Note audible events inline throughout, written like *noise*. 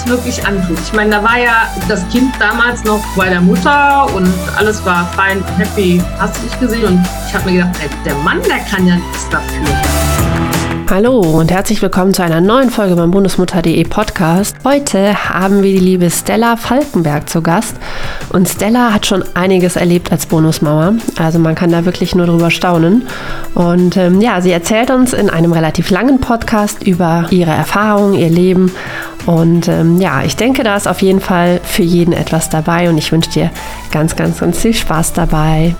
das wirklich antut. Ich meine, da war ja das Kind damals noch bei der Mutter und alles war fein und happy, hast du nicht gesehen. Und ich habe mir gedacht, der Mann, der kann ja nichts dafür. Hallo und herzlich willkommen zu einer neuen Folge beim Bundesmutter.de Podcast. Heute haben wir die liebe Stella Falkenberg zu Gast. Und Stella hat schon einiges erlebt als Bonusmama. Also man kann da wirklich nur drüber staunen. Und ähm, ja, sie erzählt uns in einem relativ langen Podcast über ihre Erfahrungen, ihr Leben. Und ähm, ja, ich denke, da ist auf jeden Fall für jeden etwas dabei. Und ich wünsche dir ganz, ganz, ganz viel Spaß dabei.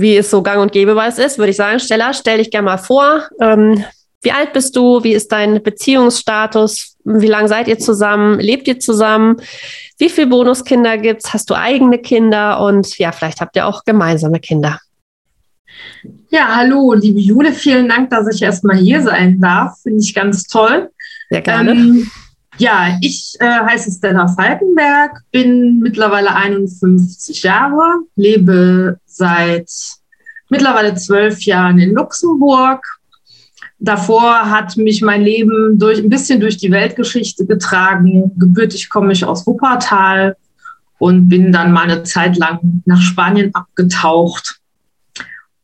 Wie es so gang und gäbe bei es ist, würde ich sagen, Stella, stell dich gerne mal vor. Ähm, wie alt bist du? Wie ist dein Beziehungsstatus? Wie lange seid ihr zusammen? Lebt ihr zusammen? Wie viele Bonuskinder gibt es? Hast du eigene Kinder? Und ja, vielleicht habt ihr auch gemeinsame Kinder. Ja, hallo, liebe Jule, vielen Dank, dass ich erstmal hier sein darf. Finde ich ganz toll. Sehr gerne. Ähm, ja, ich äh, heiße Stella Falkenberg, bin mittlerweile 51 Jahre, lebe seit mittlerweile zwölf Jahren in Luxemburg. Davor hat mich mein Leben durch, ein bisschen durch die Weltgeschichte getragen. Gebürtig komme ich aus Wuppertal und bin dann mal eine Zeit lang nach Spanien abgetaucht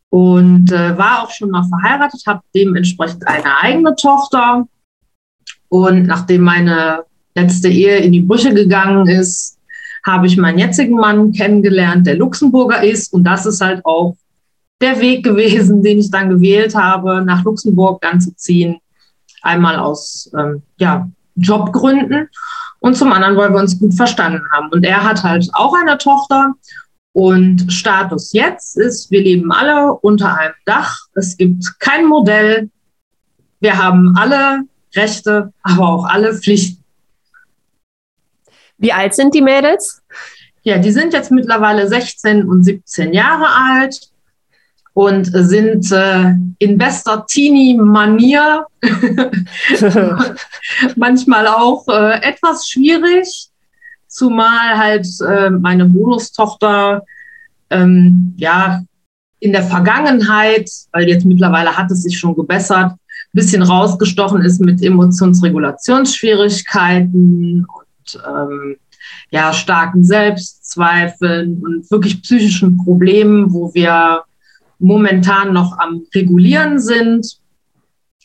und äh, war auch schon mal verheiratet, habe dementsprechend eine eigene Tochter. Und nachdem meine letzte Ehe in die Brüche gegangen ist, habe ich meinen jetzigen Mann kennengelernt, der Luxemburger ist. Und das ist halt auch der Weg gewesen, den ich dann gewählt habe, nach Luxemburg dann zu ziehen. Einmal aus ähm, ja, Jobgründen und zum anderen, weil wir uns gut verstanden haben. Und er hat halt auch eine Tochter. Und Status jetzt ist, wir leben alle unter einem Dach. Es gibt kein Modell. Wir haben alle Rechte, aber auch alle Pflichten. Wie alt sind die Mädels? Ja, die sind jetzt mittlerweile 16 und 17 Jahre alt und sind äh, in bester Teenie-Manier *laughs* manchmal auch äh, etwas schwierig, zumal halt äh, meine Bonustochter ähm, ja in der Vergangenheit, weil jetzt mittlerweile hat es sich schon gebessert, ein bisschen rausgestochen ist mit Emotionsregulationsschwierigkeiten ähm, ja, starken Selbstzweifeln und wirklich psychischen Problemen, wo wir momentan noch am Regulieren sind.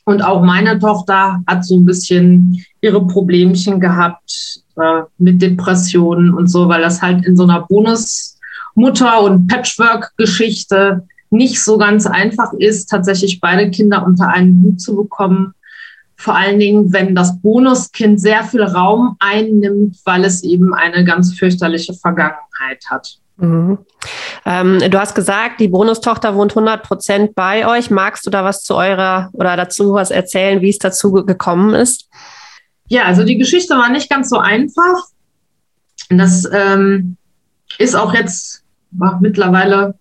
Und auch meine Tochter hat so ein bisschen ihre Problemchen gehabt äh, mit Depressionen und so, weil das halt in so einer Bonusmutter- und Patchwork-Geschichte nicht so ganz einfach ist, tatsächlich beide Kinder unter einen Hut zu bekommen. Vor allen Dingen, wenn das Bonuskind sehr viel Raum einnimmt, weil es eben eine ganz fürchterliche Vergangenheit hat. Mhm. Ähm, du hast gesagt, die Bonustochter wohnt 100 Prozent bei euch. Magst du da was zu eurer oder dazu was erzählen, wie es dazu gekommen ist? Ja, also die Geschichte war nicht ganz so einfach. Das ähm, ist auch jetzt mittlerweile,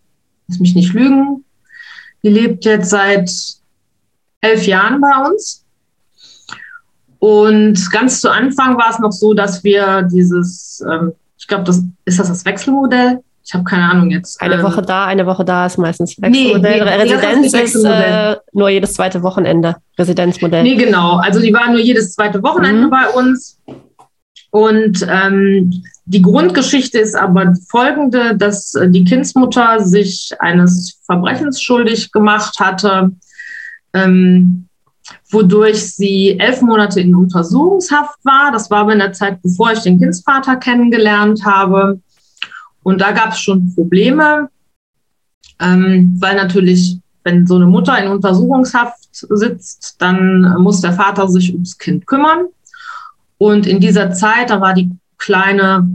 lass mich nicht lügen, die lebt jetzt seit elf Jahren bei uns. Und ganz zu Anfang war es noch so, dass wir dieses, ähm, ich glaube, das ist das das Wechselmodell. Ich habe keine Ahnung jetzt. Eine ähm, Woche da, eine Woche da ist meistens Wechselmodell. Nee, nee, Residenz ist, ist äh, nur jedes zweite Wochenende. Residenzmodell. Nee, genau. Also die waren nur jedes zweite Wochenende mhm. bei uns. Und ähm, die Grundgeschichte ist aber folgende, dass äh, die Kindsmutter sich eines Verbrechens schuldig gemacht hatte. Ähm, wodurch sie elf Monate in Untersuchungshaft war. Das war aber in der Zeit, bevor ich den Kindsvater kennengelernt habe. Und da gab es schon Probleme, ähm, weil natürlich, wenn so eine Mutter in Untersuchungshaft sitzt, dann muss der Vater sich ums Kind kümmern. Und in dieser Zeit, da war die Kleine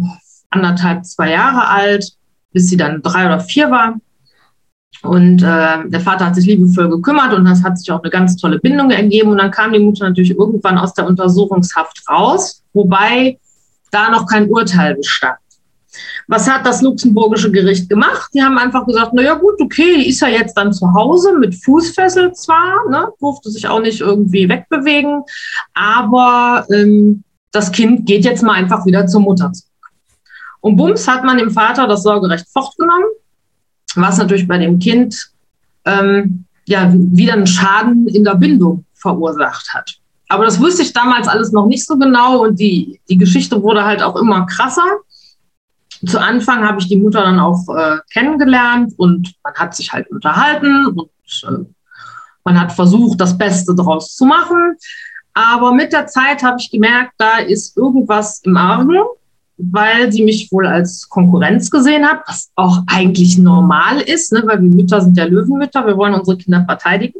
anderthalb, zwei Jahre alt, bis sie dann drei oder vier war, und äh, der Vater hat sich liebevoll gekümmert und das hat sich auch eine ganz tolle Bindung ergeben. Und dann kam die Mutter natürlich irgendwann aus der Untersuchungshaft raus, wobei da noch kein Urteil bestand. Was hat das luxemburgische Gericht gemacht? Die haben einfach gesagt, na ja gut, okay, die ist ja jetzt dann zu Hause mit Fußfessel zwar, ne, durfte sich auch nicht irgendwie wegbewegen, aber ähm, das Kind geht jetzt mal einfach wieder zur Mutter zurück. Und bums hat man dem Vater das Sorgerecht fortgenommen was natürlich bei dem Kind ähm, ja wieder einen Schaden in der Bindung verursacht hat. aber das wusste ich damals alles noch nicht so genau und die, die Geschichte wurde halt auch immer krasser. Zu Anfang habe ich die Mutter dann auch äh, kennengelernt und man hat sich halt unterhalten und äh, man hat versucht, das Beste daraus zu machen. Aber mit der Zeit habe ich gemerkt, da ist irgendwas im Argen, weil sie mich wohl als Konkurrenz gesehen hat, was auch eigentlich normal ist, ne, weil wir Mütter sind ja Löwenmütter, wir wollen unsere Kinder verteidigen.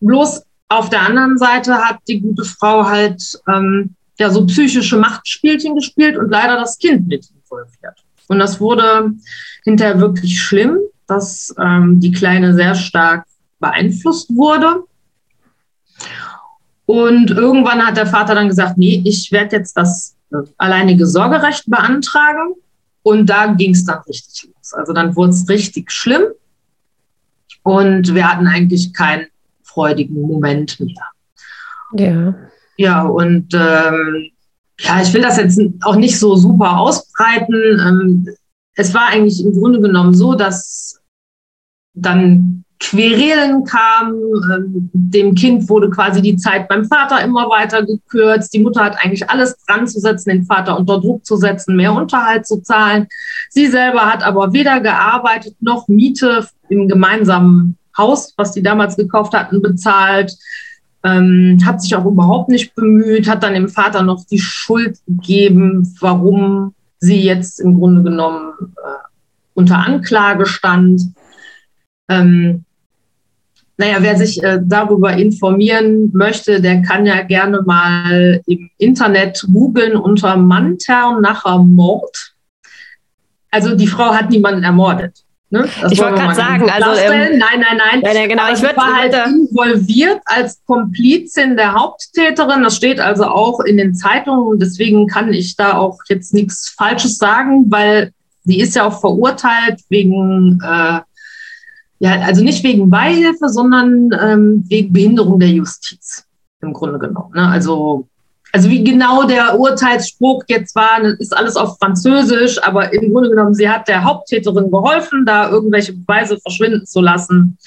Bloß auf der anderen Seite hat die gute Frau halt ähm, ja so psychische Machtspielchen gespielt und leider das Kind mit involviert. Und das wurde hinterher wirklich schlimm, dass ähm, die Kleine sehr stark beeinflusst wurde. Und irgendwann hat der Vater dann gesagt, nee, ich werde jetzt das alleinige Sorgerecht beantragen. Und da ging es dann richtig los. Also dann wurde es richtig schlimm. Und wir hatten eigentlich keinen freudigen Moment mehr. Ja. Ja, und ähm, ja, ich will das jetzt auch nicht so super ausbreiten. Ähm, es war eigentlich im Grunde genommen so, dass dann Querelen kamen, ähm, dem Kind wurde quasi die Zeit beim Vater immer weiter gekürzt. Die Mutter hat eigentlich alles dran zu setzen, den Vater unter Druck zu setzen, mehr Unterhalt zu zahlen. Sie selber hat aber weder gearbeitet noch Miete im gemeinsamen Haus, was die damals gekauft hatten, bezahlt. Ähm, hat sich auch überhaupt nicht bemüht, hat dann dem Vater noch die Schuld gegeben, warum sie jetzt im Grunde genommen äh, unter Anklage stand. Ähm, naja, wer sich äh, darüber informieren möchte, der kann ja gerne mal im Internet googeln unter Mantern Mord. Also die Frau hat niemanden ermordet. Ne? ich wollte gerade sagen, also ähm, nein, nein, nein. Ja, ja, genau. Aber ich würde war halt involviert als Komplizin der Haupttäterin. Das steht also auch in den Zeitungen. Deswegen kann ich da auch jetzt nichts Falsches sagen, weil die ist ja auch verurteilt wegen äh, ja, also nicht wegen Beihilfe, sondern ähm, wegen Behinderung der Justiz im Grunde genommen. Ne? Also, also wie genau der Urteilsspruch jetzt war, ist alles auf Französisch, aber im Grunde genommen, sie hat der Haupttäterin geholfen, da irgendwelche Beweise verschwinden zu lassen.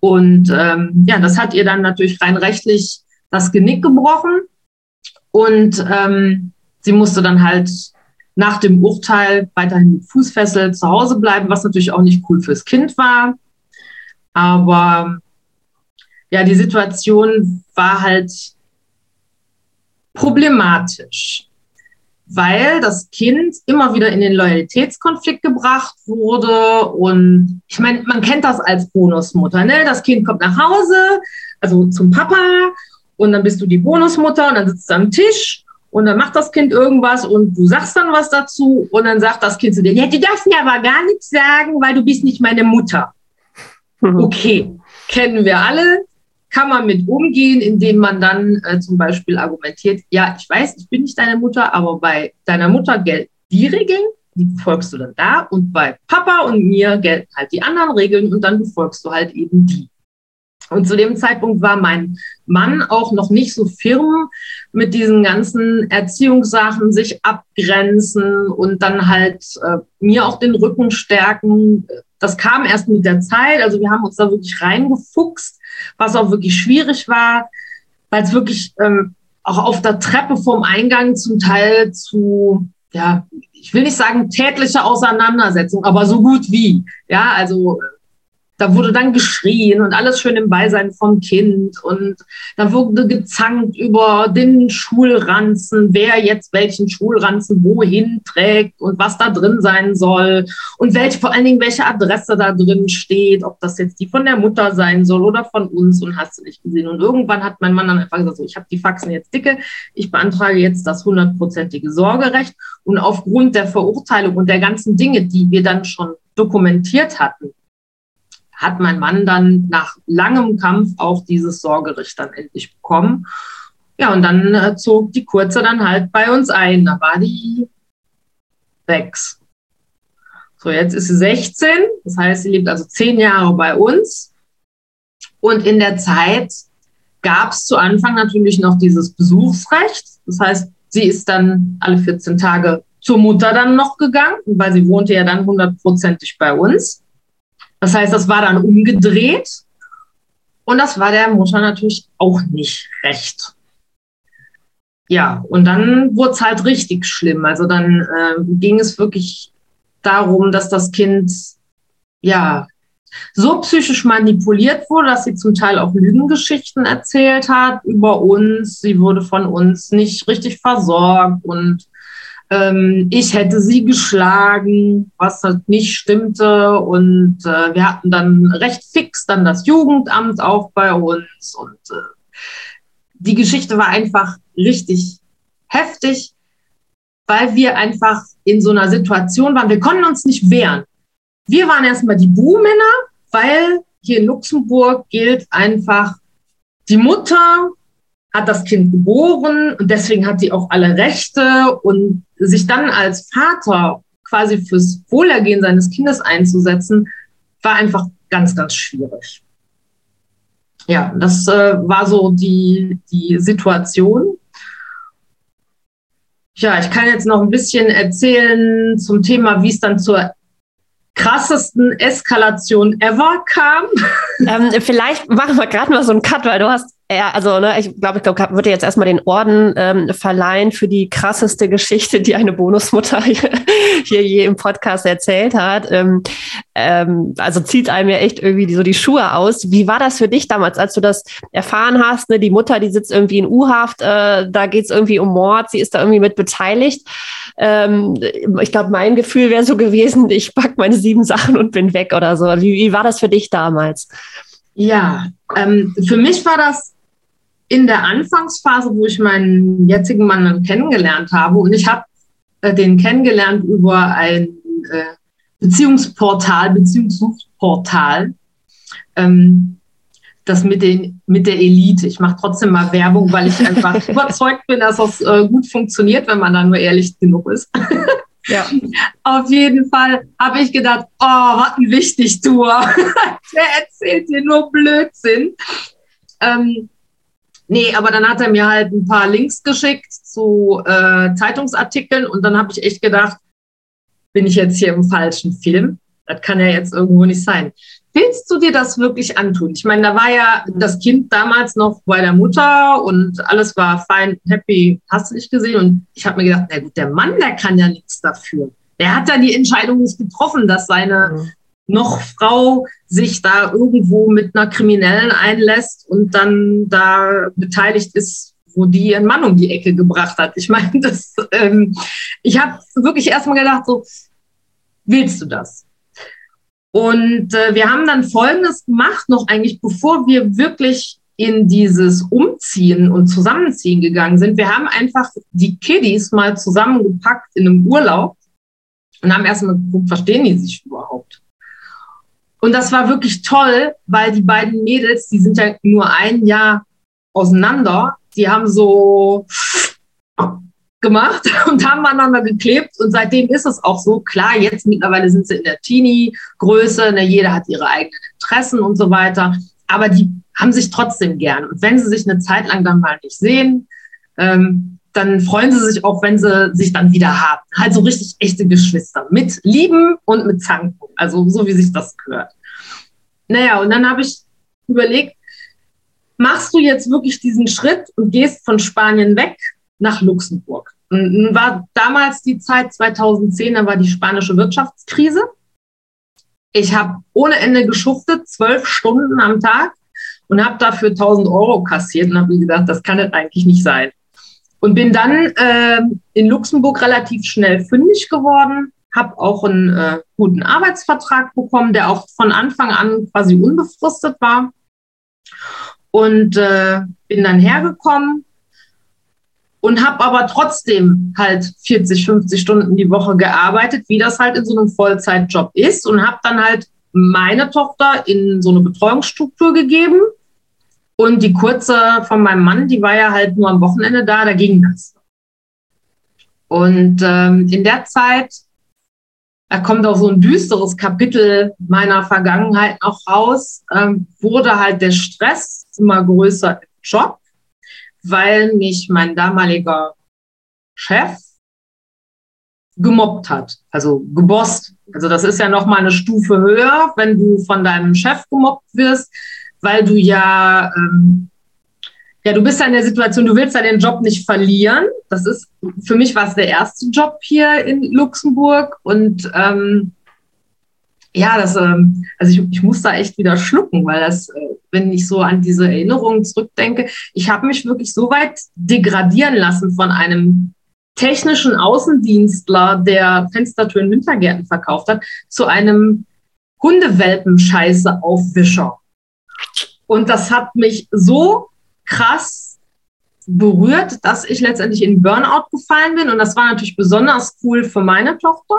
Und ähm, ja, das hat ihr dann natürlich rein rechtlich das Genick gebrochen. Und ähm, sie musste dann halt nach dem Urteil weiterhin mit Fußfessel zu Hause bleiben, was natürlich auch nicht cool fürs Kind war. Aber ja, die Situation war halt problematisch, weil das Kind immer wieder in den Loyalitätskonflikt gebracht wurde. Und ich meine, man kennt das als Bonusmutter. Ne? Das Kind kommt nach Hause, also zum Papa, und dann bist du die Bonusmutter und dann sitzt du am Tisch und dann macht das Kind irgendwas und du sagst dann was dazu und dann sagt das Kind zu dir, ja, du darfst mir aber gar nichts sagen, weil du bist nicht meine Mutter. Mhm. Okay, kennen wir alle, kann man mit umgehen, indem man dann äh, zum Beispiel argumentiert, ja, ich weiß, ich bin nicht deine Mutter, aber bei deiner Mutter gelten die Regeln, die befolgst du dann da und bei Papa und mir gelten halt die anderen Regeln und dann befolgst du halt eben die. Und zu dem Zeitpunkt war mein Mann auch noch nicht so firm mit diesen ganzen Erziehungssachen, sich abgrenzen und dann halt äh, mir auch den Rücken stärken. Das kam erst mit der Zeit. Also wir haben uns da wirklich reingefuchst, was auch wirklich schwierig war, weil es wirklich ähm, auch auf der Treppe vom Eingang zum Teil zu, ja, ich will nicht sagen tätliche Auseinandersetzung, aber so gut wie. Ja, also da wurde dann geschrien und alles schön im Beisein vom Kind. Und da wurde gezankt über den Schulranzen, wer jetzt welchen Schulranzen wohin trägt und was da drin sein soll und welche, vor allen Dingen welche Adresse da drin steht, ob das jetzt die von der Mutter sein soll oder von uns und hast du nicht gesehen. Und irgendwann hat mein Mann dann einfach gesagt, so, ich habe die Faxen jetzt dicke, ich beantrage jetzt das hundertprozentige Sorgerecht. Und aufgrund der Verurteilung und der ganzen Dinge, die wir dann schon dokumentiert hatten, hat mein Mann dann nach langem Kampf auch dieses Sorgerecht dann endlich bekommen. Ja, und dann äh, zog die Kurze dann halt bei uns ein. Da war die sechs. So, jetzt ist sie 16, das heißt, sie lebt also zehn Jahre bei uns. Und in der Zeit gab es zu Anfang natürlich noch dieses Besuchsrecht. Das heißt, sie ist dann alle 14 Tage zur Mutter dann noch gegangen, weil sie wohnte ja dann hundertprozentig bei uns. Das heißt, das war dann umgedreht. Und das war der Mutter natürlich auch nicht recht. ja, und dann wurde es halt richtig schlimm. Also dann äh, ging es wirklich darum, dass das Kind ja so psychisch manipuliert wurde, dass sie zum Teil auch Lügengeschichten erzählt hat über uns. Sie wurde von uns nicht richtig versorgt und ähm, ich hätte sie geschlagen, was halt nicht stimmte. Und äh, wir hatten dann recht fix dann das Jugendamt auch bei uns. Und äh, die Geschichte war einfach richtig heftig, weil wir einfach in so einer Situation waren. Wir konnten uns nicht wehren. Wir waren erstmal die Buhmänner, weil hier in Luxemburg gilt einfach, die Mutter hat das Kind geboren und deswegen hat sie auch alle Rechte und sich dann als Vater quasi fürs Wohlergehen seines Kindes einzusetzen, war einfach ganz, ganz schwierig. Ja, das äh, war so die, die Situation. Ja, ich kann jetzt noch ein bisschen erzählen zum Thema, wie es dann zur krassesten Eskalation ever kam. Ähm, vielleicht machen wir gerade mal so einen Cut, weil du hast ja, also ne, ich glaube, ich glaube, würde jetzt erstmal den Orden ähm, verleihen für die krasseste Geschichte, die eine Bonusmutter *laughs* hier, je im Podcast erzählt hat. Ähm, ähm, also zieht einem ja echt irgendwie so die Schuhe aus. Wie war das für dich damals, als du das erfahren hast? Ne, die Mutter, die sitzt irgendwie in U-Haft, äh, da geht es irgendwie um Mord, sie ist da irgendwie mit beteiligt. Ähm, ich glaube, mein Gefühl wäre so gewesen, ich pack meine sieben Sachen und bin weg oder so. Wie, wie war das für dich damals? Ja, ähm, für mich war das in der Anfangsphase, wo ich meinen jetzigen Mann dann kennengelernt habe, und ich habe äh, den kennengelernt über ein äh, Beziehungsportal, Beziehungssuchportal, ähm, das mit, den, mit der Elite. Ich mache trotzdem mal Werbung, weil ich einfach *laughs* überzeugt bin, dass das äh, gut funktioniert, wenn man dann nur ehrlich genug ist. *laughs* Ja. Auf jeden Fall habe ich gedacht, oh, was ein Wichtigtour. *laughs* Der erzählt dir nur Blödsinn. Ähm, Nee, aber dann hat er mir halt ein paar Links geschickt zu äh, Zeitungsartikeln und dann habe ich echt gedacht, bin ich jetzt hier im falschen Film? Das kann ja jetzt irgendwo nicht sein. Willst du dir das wirklich antun? Ich meine, da war ja das Kind damals noch bei der Mutter und alles war fein, happy, hast du nicht gesehen? Und ich habe mir gedacht, na gut, der Mann, der kann ja nichts dafür. Der hat ja die Entscheidung nicht getroffen, dass seine mhm noch Frau sich da irgendwo mit einer Kriminellen einlässt und dann da beteiligt ist, wo die ihren Mann um die Ecke gebracht hat. Ich meine, *laughs* das, ähm, ich habe wirklich erstmal gedacht, so, willst du das? Und äh, wir haben dann Folgendes gemacht, noch eigentlich bevor wir wirklich in dieses Umziehen und Zusammenziehen gegangen sind. Wir haben einfach die Kiddies mal zusammengepackt in einem Urlaub und haben erstmal geguckt, verstehen die sich überhaupt? Und das war wirklich toll, weil die beiden Mädels, die sind ja nur ein Jahr auseinander, die haben so gemacht *laughs* und haben aneinander geklebt. Und seitdem ist es auch so. Klar, jetzt mittlerweile sind sie in der Teenie-Größe, ne, jeder hat ihre eigenen Interessen und so weiter. Aber die haben sich trotzdem gern. Und wenn sie sich eine Zeit lang dann mal nicht sehen, ähm, dann freuen sie sich auch, wenn sie sich dann wieder haben. Halt so richtig echte Geschwister mit Lieben und mit Zanken. Also so wie sich das gehört. Naja, und dann habe ich überlegt, machst du jetzt wirklich diesen Schritt und gehst von Spanien weg nach Luxemburg? Und war damals die Zeit 2010, da war die spanische Wirtschaftskrise. Ich habe ohne Ende geschuftet, zwölf Stunden am Tag und habe dafür 1000 Euro kassiert und habe mir gedacht, das kann es eigentlich nicht sein. Und bin dann äh, in Luxemburg relativ schnell fündig geworden, habe auch einen äh, guten Arbeitsvertrag bekommen, der auch von Anfang an quasi unbefristet war. Und äh, bin dann hergekommen und habe aber trotzdem halt 40, 50 Stunden die Woche gearbeitet, wie das halt in so einem Vollzeitjob ist und habe dann halt meine Tochter in so eine Betreuungsstruktur gegeben und die kurze von meinem Mann, die war ja halt nur am Wochenende da, da ging das. Und ähm, in der Zeit, da kommt auch so ein düsteres Kapitel meiner Vergangenheit noch raus, ähm, wurde halt der Stress immer größer im Job, weil mich mein damaliger Chef gemobbt hat, also gebosst. Also das ist ja noch mal eine Stufe höher, wenn du von deinem Chef gemobbt wirst weil du ja ähm, ja, du bist ja in der Situation, du willst ja den Job nicht verlieren. Das ist, für mich war es der erste Job hier in Luxemburg und ähm, ja, das, ähm, also ich, ich muss da echt wieder schlucken, weil das, äh, wenn ich so an diese Erinnerungen zurückdenke, ich habe mich wirklich so weit degradieren lassen von einem technischen Außendienstler, der Fenstertüren Wintergärten verkauft hat, zu einem Hundewelpenscheiße-Aufwischer. Und das hat mich so krass berührt, dass ich letztendlich in Burnout gefallen bin. Und das war natürlich besonders cool für meine Tochter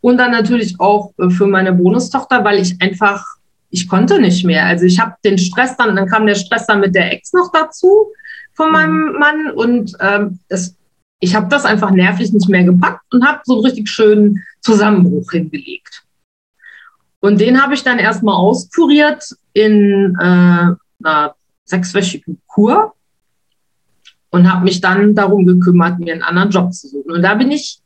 und dann natürlich auch für meine Bonustochter, weil ich einfach, ich konnte nicht mehr. Also ich habe den Stress dann, dann kam der Stress dann mit der Ex noch dazu von meinem mhm. Mann und ähm, das, ich habe das einfach nervlich nicht mehr gepackt und habe so einen richtig schönen Zusammenbruch hingelegt. Und den habe ich dann erstmal auskuriert in äh, einer sechswöchigen Kur und habe mich dann darum gekümmert, mir einen anderen Job zu suchen. Und da bin ich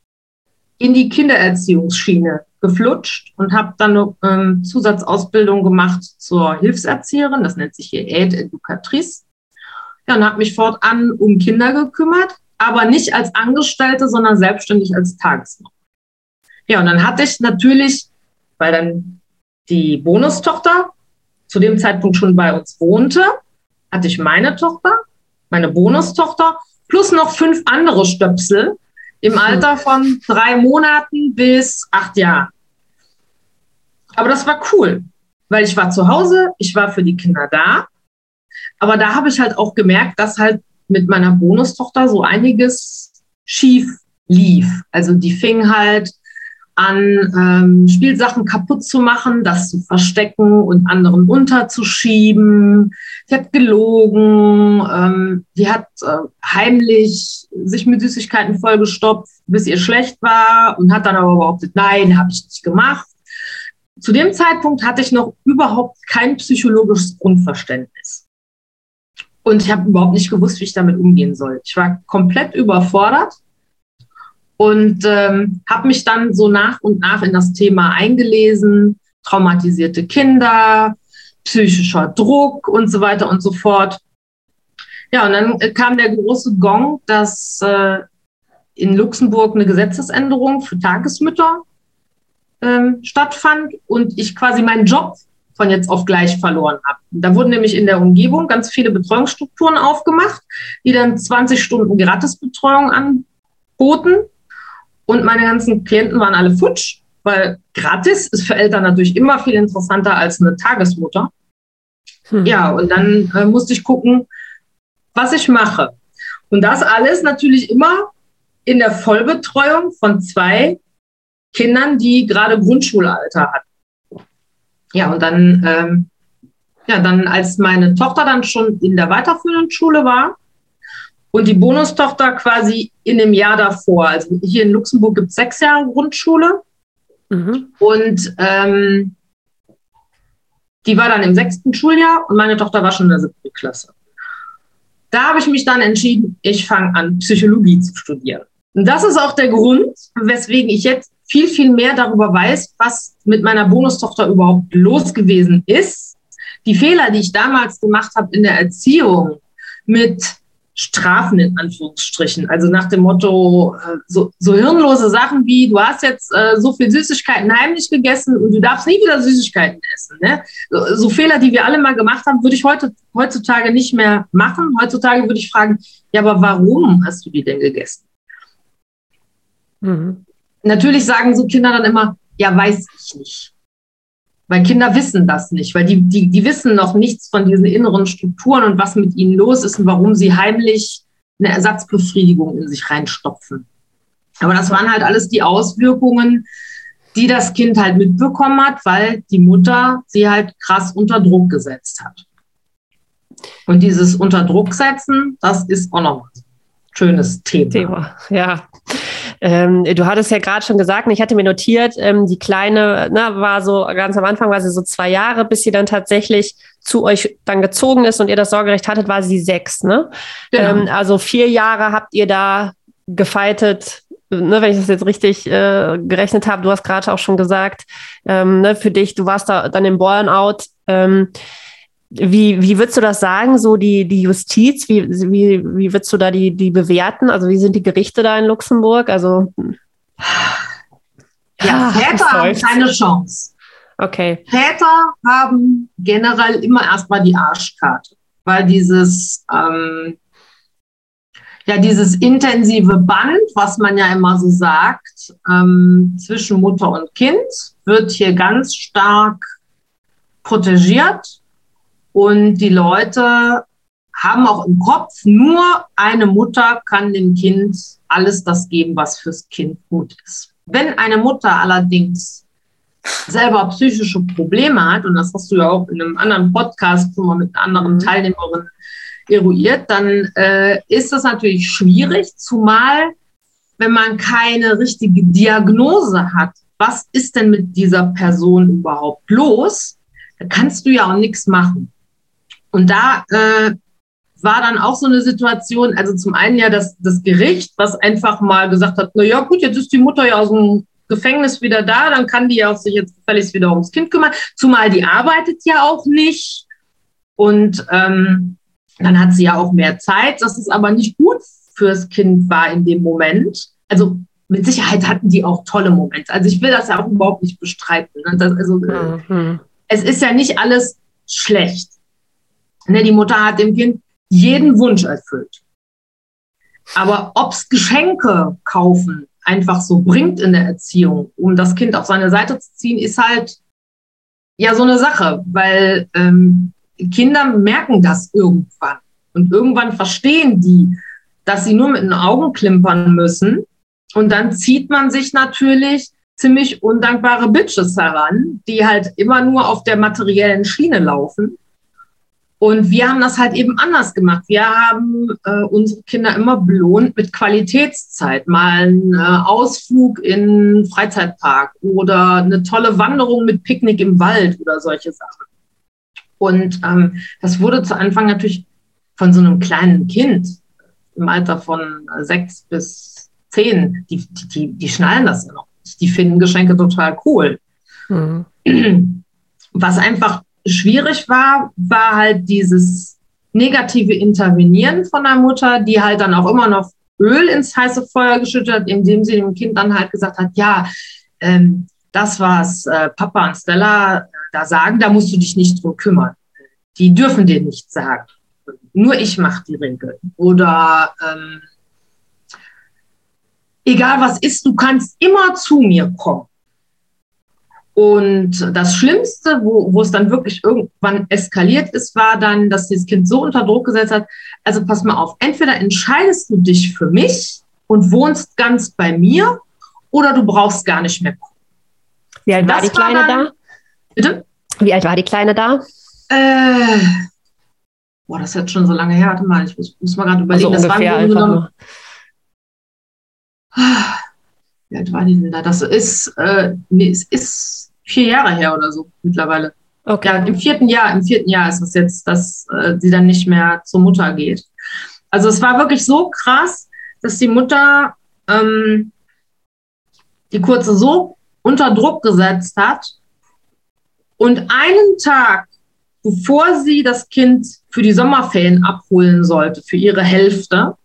in die Kindererziehungsschiene geflutscht und habe dann eine ähm, Zusatzausbildung gemacht zur Hilfserzieherin. Das nennt sich hier Aid Educatrice. Ja, und habe mich fortan um Kinder gekümmert, aber nicht als Angestellte, sondern selbstständig als Tagesmutter. Ja, und dann hatte ich natürlich, weil dann die Bonustochter zu dem Zeitpunkt schon bei uns wohnte, hatte ich meine Tochter, meine Bonustochter, plus noch fünf andere Stöpsel im hm. Alter von drei Monaten bis acht Jahren. Aber das war cool, weil ich war zu Hause, ich war für die Kinder da. Aber da habe ich halt auch gemerkt, dass halt mit meiner Bonustochter so einiges schief lief. Also die fing halt an, ähm, Spielsachen kaputt zu machen, das zu verstecken und anderen unterzuschieben. Sie hat gelogen, ähm, die hat äh, heimlich sich mit Süßigkeiten vollgestopft, bis ihr schlecht war und hat dann aber behauptet, nein, habe ich nicht gemacht. Zu dem Zeitpunkt hatte ich noch überhaupt kein psychologisches Grundverständnis. Und ich habe überhaupt nicht gewusst, wie ich damit umgehen soll. Ich war komplett überfordert und ähm, habe mich dann so nach und nach in das Thema eingelesen, traumatisierte Kinder, psychischer Druck und so weiter und so fort. Ja, und dann kam der große Gong, dass äh, in Luxemburg eine Gesetzesänderung für Tagesmütter ähm, stattfand und ich quasi meinen Job von jetzt auf gleich verloren habe. Da wurden nämlich in der Umgebung ganz viele Betreuungsstrukturen aufgemacht, die dann 20 Stunden Gratisbetreuung anboten. Und meine ganzen Klienten waren alle futsch, weil gratis ist für Eltern natürlich immer viel interessanter als eine Tagesmutter. Hm. Ja, und dann äh, musste ich gucken, was ich mache. Und das alles natürlich immer in der Vollbetreuung von zwei Kindern, die gerade Grundschulalter hatten. Ja, und dann, ähm, ja, dann, als meine Tochter dann schon in der weiterführenden Schule war, und die Bonustochter quasi in dem Jahr davor. Also hier in Luxemburg gibt es sechs Jahre Grundschule. Mhm. Und ähm, die war dann im sechsten Schuljahr und meine Tochter war schon in der siebten Klasse. Da habe ich mich dann entschieden, ich fange an, Psychologie zu studieren. Und das ist auch der Grund, weswegen ich jetzt viel, viel mehr darüber weiß, was mit meiner Bonustochter überhaupt los gewesen ist. Die Fehler, die ich damals gemacht habe in der Erziehung mit Strafen in Anführungsstrichen. Also nach dem Motto, äh, so, so hirnlose Sachen wie, du hast jetzt äh, so viel Süßigkeiten heimlich gegessen und du darfst nie wieder Süßigkeiten essen. Ne? So, so, Fehler, die wir alle mal gemacht haben, würde ich heute, heutzutage nicht mehr machen. Heutzutage würde ich fragen, ja, aber warum hast du die denn gegessen? Mhm. Natürlich sagen so Kinder dann immer, ja, weiß ich nicht. Weil Kinder wissen das nicht, weil die, die, die wissen noch nichts von diesen inneren Strukturen und was mit ihnen los ist und warum sie heimlich eine Ersatzbefriedigung in sich reinstopfen. Aber das waren halt alles die Auswirkungen, die das Kind halt mitbekommen hat, weil die Mutter sie halt krass unter Druck gesetzt hat. Und dieses Unter Druck setzen, das ist auch noch ein schönes Thema. Thema. Ja, ähm, du hattest ja gerade schon gesagt, ich hatte mir notiert, ähm, die Kleine na, war so ganz am Anfang war sie so zwei Jahre, bis sie dann tatsächlich zu euch dann gezogen ist und ihr das Sorgerecht hattet, war sie sechs. Ne? Genau. Ähm, also vier Jahre habt ihr da gefeitet, ne, wenn ich das jetzt richtig äh, gerechnet habe. Du hast gerade auch schon gesagt, ähm, ne, für dich, du warst da dann im Burnout. Ähm, Wie, wie würdest du das sagen, so die, die Justiz, wie, wie, wie würdest du da die, die bewerten? Also wie sind die Gerichte da in Luxemburg? Also ja, Väter haben keine Chance. Okay. Väter haben generell immer erstmal die Arschkarte, weil dieses, ähm, ja, dieses intensive Band, was man ja immer so sagt, ähm, zwischen Mutter und Kind, wird hier ganz stark protegiert. Und die Leute haben auch im Kopf, nur eine Mutter kann dem Kind alles das geben, was fürs Kind gut ist. Wenn eine Mutter allerdings selber psychische Probleme hat, und das hast du ja auch in einem anderen Podcast schon mal mit anderen mhm. Teilnehmerinnen eruiert, dann äh, ist das natürlich schwierig, zumal wenn man keine richtige Diagnose hat. Was ist denn mit dieser Person überhaupt los? Da kannst du ja auch nichts machen. Und da äh, war dann auch so eine Situation, also zum einen ja das, das Gericht, was einfach mal gesagt hat, na ja, gut, jetzt ist die Mutter ja aus dem Gefängnis wieder da, dann kann die ja auch sich jetzt gefälligst wieder ums Kind kümmern, zumal die arbeitet ja auch nicht und ähm, dann hat sie ja auch mehr Zeit, das ist aber nicht gut fürs Kind war in dem Moment. Also mit Sicherheit hatten die auch tolle Momente. Also ich will das ja auch überhaupt nicht bestreiten. Ne? Das, also, mhm. Es ist ja nicht alles schlecht. Ne, die Mutter hat dem Kind jeden Wunsch erfüllt. Aber ob's Geschenke kaufen einfach so bringt in der Erziehung, um das Kind auf seine Seite zu ziehen, ist halt ja so eine Sache, weil ähm, Kinder merken das irgendwann. Und irgendwann verstehen die, dass sie nur mit den Augen klimpern müssen. Und dann zieht man sich natürlich ziemlich undankbare Bitches heran, die halt immer nur auf der materiellen Schiene laufen und wir haben das halt eben anders gemacht. Wir haben äh, unsere Kinder immer belohnt mit Qualitätszeit. Mal ein äh, Ausflug in Freizeitpark oder eine tolle Wanderung mit Picknick im Wald oder solche Sachen. Und ähm, das wurde zu Anfang natürlich von so einem kleinen Kind im Alter von sechs bis zehn, die, die, die, die schnallen das ja noch nicht. Die finden Geschenke total cool. Mhm. Was einfach schwierig war, war halt dieses negative Intervenieren von der Mutter, die halt dann auch immer noch Öl ins heiße Feuer geschüttet hat, indem sie dem Kind dann halt gesagt hat, ja, ähm, das, was äh, Papa und Stella da sagen, da musst du dich nicht drum kümmern. Die dürfen dir nichts sagen. Nur ich mache die Regeln. Oder ähm, egal was ist, du kannst immer zu mir kommen. Und das Schlimmste, wo, wo es dann wirklich irgendwann eskaliert ist, war dann, dass dieses Kind so unter Druck gesetzt hat, also pass mal auf, entweder entscheidest du dich für mich und wohnst ganz bei mir oder du brauchst gar nicht mehr. Wie alt war die Kleine war dann, da? Bitte? Wie alt war die Kleine da? Äh, boah, das ist jetzt schon so lange her. Warte mal, ich muss, muss mal gerade überlegen. Also das war im Grunde Wie alt war die denn da? Das ist, äh, nee, es ist vier Jahre her oder so mittlerweile. Okay. Ja, im vierten Jahr, im vierten Jahr ist es jetzt, dass äh, sie dann nicht mehr zur Mutter geht. Also es war wirklich so krass, dass die Mutter ähm, die Kurze so unter Druck gesetzt hat und einen Tag, bevor sie das Kind für die Sommerferien abholen sollte, für ihre Hälfte,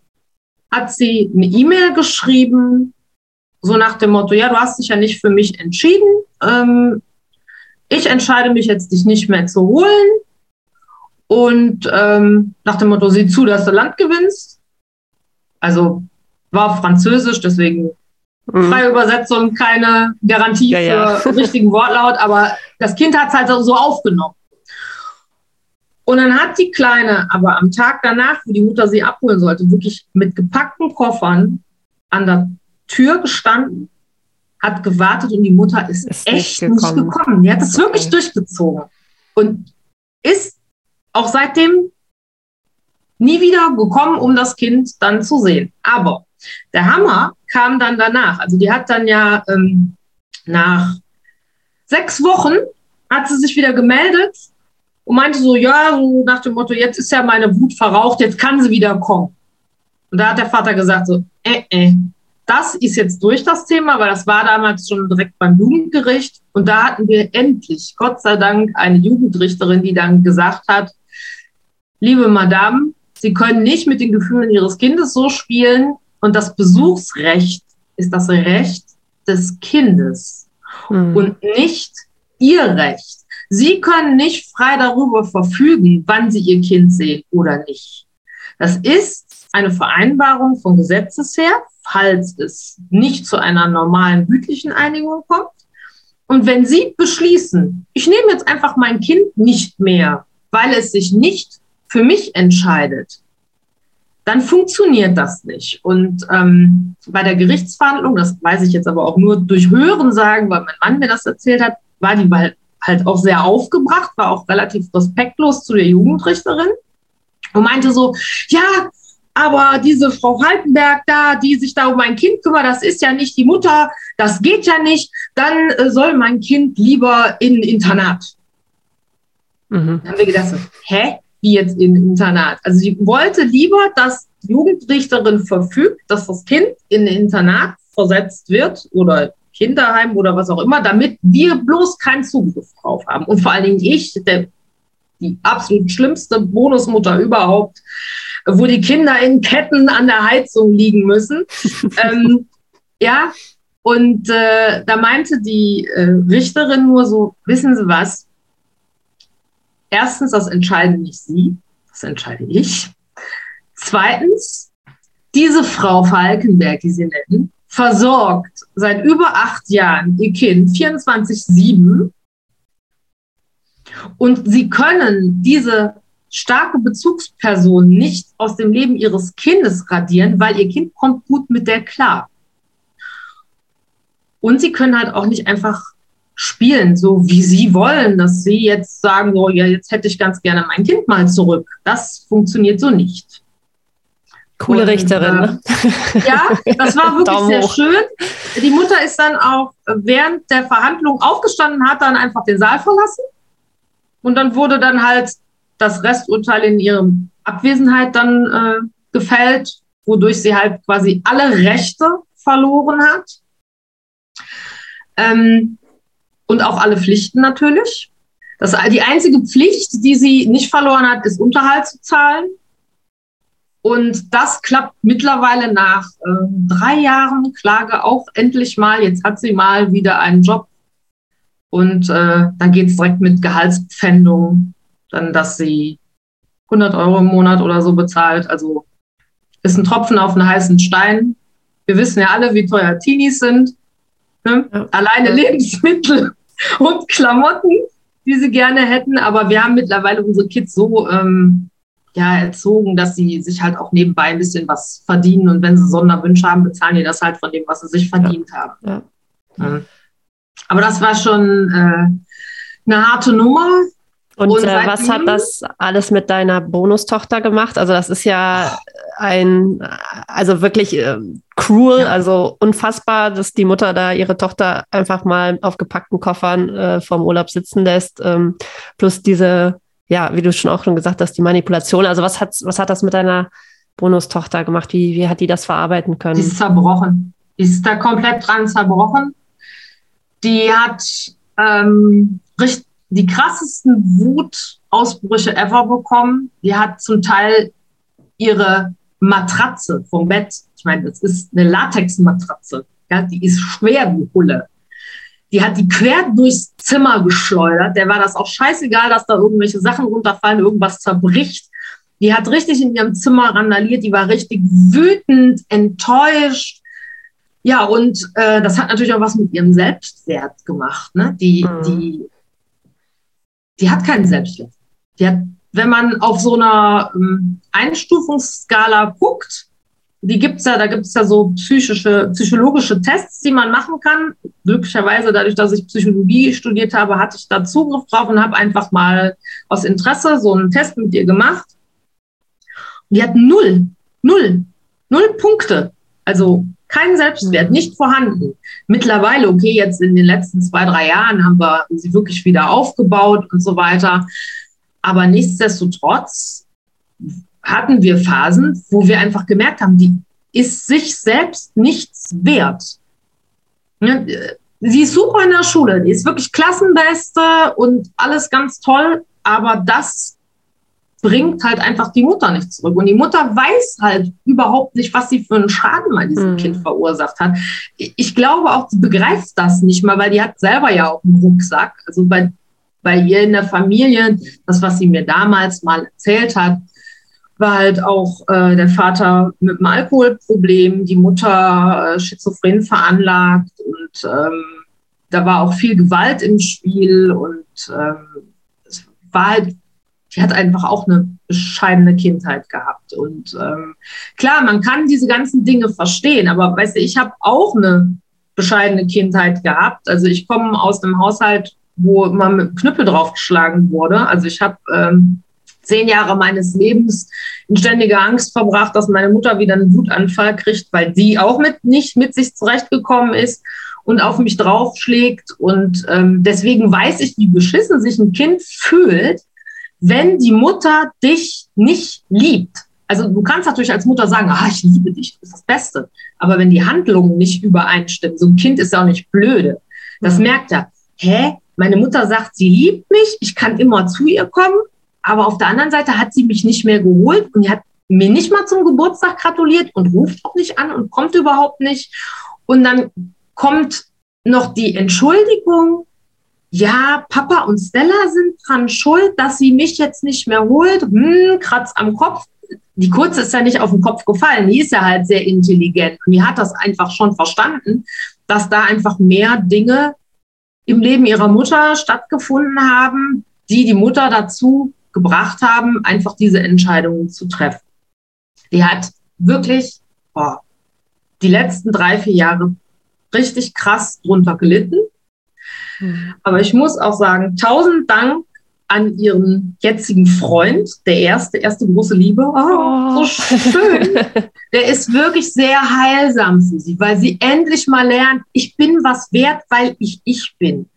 hat sie eine E-Mail geschrieben, so nach dem Motto, ja, du hast dich ja nicht für mich entschieden. Ähm, ich entscheide mich jetzt, dich nicht mehr zu holen. Und ähm, nach dem Motto, sieh zu, dass du Land gewinnst. Also war auf Französisch, deswegen mhm. freie Übersetzung, keine Garantie ja, ja. für *laughs* richtigen Wortlaut, aber das Kind hat es halt so aufgenommen. Und dann hat die Kleine aber am Tag danach, wo die Mutter sie abholen sollte, wirklich mit gepackten Koffern an der Tür gestanden, hat gewartet und die Mutter ist, ist echt nicht gekommen. nicht gekommen. Die hat es okay. wirklich durchgezogen und ist auch seitdem nie wieder gekommen, um das Kind dann zu sehen. Aber der Hammer kam dann danach. Also die hat dann ja ähm, nach sechs Wochen hat sie sich wieder gemeldet und meinte so, ja, so nach dem Motto, jetzt ist ja meine Wut verraucht, jetzt kann sie wieder kommen. Und da hat der Vater gesagt so, äh, äh, das ist jetzt durch das Thema, weil das war damals schon direkt beim Jugendgericht. Und da hatten wir endlich, Gott sei Dank, eine Jugendrichterin, die dann gesagt hat, liebe Madame, Sie können nicht mit den Gefühlen Ihres Kindes so spielen. Und das Besuchsrecht ist das Recht des Kindes mhm. und nicht Ihr Recht. Sie können nicht frei darüber verfügen, wann Sie Ihr Kind sehen oder nicht. Das ist eine Vereinbarung von Gesetzes her, falls es nicht zu einer normalen gütlichen Einigung kommt. Und wenn Sie beschließen, ich nehme jetzt einfach mein Kind nicht mehr, weil es sich nicht für mich entscheidet, dann funktioniert das nicht. Und ähm, bei der Gerichtsverhandlung, das weiß ich jetzt aber auch nur durch Hören sagen, weil mein Mann mir das erzählt hat, war die halt auch sehr aufgebracht, war auch relativ respektlos zu der Jugendrichterin und meinte so, ja, aber diese Frau Haltenberg da, die sich da um mein Kind kümmert, das ist ja nicht die Mutter, das geht ja nicht, dann äh, soll mein Kind lieber in Internat. Mhm. Dann haben wir gedacht, so, hä? Wie jetzt in Internat? Also sie wollte lieber, dass die Jugendrichterin verfügt, dass das Kind in Internat versetzt wird oder Kinderheim oder was auch immer, damit wir bloß keinen Zugriff drauf haben. Und vor allen Dingen ich, der, die absolut schlimmste Bonusmutter überhaupt, wo die Kinder in Ketten an der Heizung liegen müssen. *laughs* ähm, ja, und äh, da meinte die äh, Richterin nur so, wissen Sie was? Erstens, das entscheiden nicht Sie, das entscheide ich. Zweitens, diese Frau Falkenberg, die Sie nennen, versorgt seit über acht Jahren ihr Kind 24-7 und sie können diese starke Bezugsperson nicht aus dem Leben ihres Kindes radieren, weil ihr Kind kommt gut mit der klar. Und sie können halt auch nicht einfach spielen, so wie sie wollen, dass sie jetzt sagen, so, ja, jetzt hätte ich ganz gerne mein Kind mal zurück. Das funktioniert so nicht. Coole und, Richterin. Ne? Äh, *laughs* ja, das war wirklich Daumen sehr hoch. schön. Die Mutter ist dann auch während der Verhandlung aufgestanden, hat dann einfach den Saal verlassen. Und dann wurde dann halt das Resturteil in ihrem Abwesenheit dann äh, gefällt, wodurch sie halt quasi alle Rechte verloren hat. Ähm, und auch alle Pflichten natürlich. Das, die einzige Pflicht, die sie nicht verloren hat, ist Unterhalt zu zahlen. Und das klappt mittlerweile nach äh, drei Jahren Klage auch endlich mal. Jetzt hat sie mal wieder einen Job. Und äh, dann geht es direkt mit Gehaltspfändung, dann, dass sie 100 Euro im Monat oder so bezahlt. Also ist ein Tropfen auf einen heißen Stein. Wir wissen ja alle, wie teuer Teenies sind. Ne? Ja. Alleine. Lebensmittel *laughs* und Klamotten, die sie gerne hätten. Aber wir haben mittlerweile unsere Kids so ähm, ja, erzogen, dass sie sich halt auch nebenbei ein bisschen was verdienen und wenn sie Sonderwünsche haben, bezahlen die das halt von dem, was sie sich verdient ja. haben. Ja. Aber das war schon äh, eine harte Nummer. Und, und äh, was hat das alles mit deiner Bonustochter gemacht? Also das ist ja ein, also wirklich äh, cruel, ja. also unfassbar, dass die Mutter da ihre Tochter einfach mal auf gepackten Koffern äh, vom Urlaub sitzen lässt. Ähm, plus diese ja, wie du schon auch schon gesagt hast, die Manipulation. Also was hat, was hat das mit deiner Bonustochter gemacht? Wie, wie hat die das verarbeiten können? Die ist zerbrochen. Die ist da komplett dran zerbrochen. Die hat ähm, die krassesten Wutausbrüche ever bekommen. Die hat zum Teil ihre Matratze vom Bett, ich meine, das ist eine Latexmatratze, ja, die ist schwer wie Hulle. Die hat die quer durchs Zimmer geschleudert. Der war das auch scheißegal, dass da irgendwelche Sachen runterfallen, irgendwas zerbricht. Die hat richtig in ihrem Zimmer randaliert. Die war richtig wütend, enttäuscht. Ja, und äh, das hat natürlich auch was mit ihrem Selbstwert gemacht. Ne? Die, mhm. die, die hat keinen Selbstwert. Die hat, wenn man auf so einer ähm, Einstufungsskala guckt, die gibt's ja, da gibt's ja so psychische, psychologische Tests, die man machen kann. Glücklicherweise, dadurch, dass ich Psychologie studiert habe, hatte ich da Zugriff drauf und habe einfach mal aus Interesse so einen Test mit ihr gemacht. Und die hat null, null, null Punkte. Also kein Selbstwert, mhm. nicht vorhanden. Mittlerweile, okay, jetzt in den letzten zwei, drei Jahren haben wir sie wirklich wieder aufgebaut und so weiter. Aber nichtsdestotrotz hatten wir Phasen, wo wir einfach gemerkt haben, die, ist sich selbst nichts wert. Sie ist super in der Schule, die ist wirklich Klassenbeste und alles ganz toll, aber das bringt halt einfach die Mutter nicht zurück. Und die Mutter weiß halt überhaupt nicht, was sie für einen Schaden bei diesem mhm. Kind verursacht hat. Ich glaube auch, sie begreift das nicht mal, weil die hat selber ja auch einen Rucksack. Also bei, bei ihr in der Familie, das, was sie mir damals mal erzählt hat, war halt auch äh, der Vater mit einem Alkoholproblem, die Mutter äh, schizophren veranlagt und ähm, da war auch viel Gewalt im Spiel und ähm, es war halt die hat einfach auch eine bescheidene Kindheit gehabt. Und ähm, klar, man kann diese ganzen Dinge verstehen, aber weißt du, ich habe auch eine bescheidene Kindheit gehabt. Also ich komme aus einem Haushalt, wo immer mit Knüppel draufgeschlagen wurde. Also ich habe ähm, zehn Jahre meines Lebens in ständiger Angst verbracht, dass meine Mutter wieder einen Wutanfall kriegt, weil sie auch mit nicht mit sich zurechtgekommen ist und auf mich draufschlägt. Und ähm, deswegen weiß ich, wie beschissen sich ein Kind fühlt, wenn die Mutter dich nicht liebt, also du kannst natürlich als Mutter sagen, ah, ich liebe dich, das ist das Beste. Aber wenn die Handlungen nicht übereinstimmen, so ein Kind ist ja auch nicht blöde. Das mhm. merkt er. Hä? Meine Mutter sagt, sie liebt mich, ich kann immer zu ihr kommen, aber auf der anderen Seite hat sie mich nicht mehr geholt und hat mir nicht mal zum Geburtstag gratuliert und ruft auch nicht an und kommt überhaupt nicht. Und dann kommt noch die Entschuldigung, ja, Papa und Stella sind dran schuld, dass sie mich jetzt nicht mehr holt. Hm, Kratz am Kopf. Die Kurze ist ja nicht auf den Kopf gefallen. Die ist ja halt sehr intelligent. Und die hat das einfach schon verstanden, dass da einfach mehr Dinge im Leben ihrer Mutter stattgefunden haben, die die Mutter dazu gebracht haben, einfach diese Entscheidungen zu treffen. Die hat wirklich boah, die letzten drei, vier Jahre richtig krass drunter gelitten Mhm. Aber ich muss auch sagen, tausend Dank an ihren jetzigen Freund, der erste, erste große Liebe. Oh, oh. so schön. *laughs* Der ist wirklich sehr heilsam für sie, weil sie endlich mal lernt, ich bin was wert, weil ich ich bin.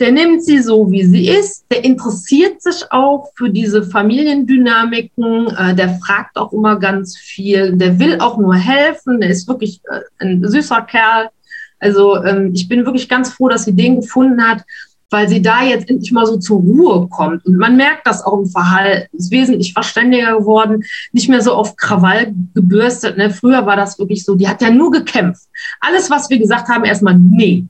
Der nimmt sie so, wie sie ist. Der interessiert sich auch für diese Familiendynamiken. Äh, der fragt auch immer ganz viel. Der will auch nur helfen. Der ist wirklich äh, ein süßer Kerl. Also ähm, ich bin wirklich ganz froh, dass sie den gefunden hat, weil sie da jetzt endlich mal so zur Ruhe kommt. Und man merkt das auch im Verhalten. Ist wesentlich verständiger geworden, nicht mehr so auf Krawall gebürstet. Ne? Früher war das wirklich so, die hat ja nur gekämpft. Alles, was wir gesagt haben, erstmal nee.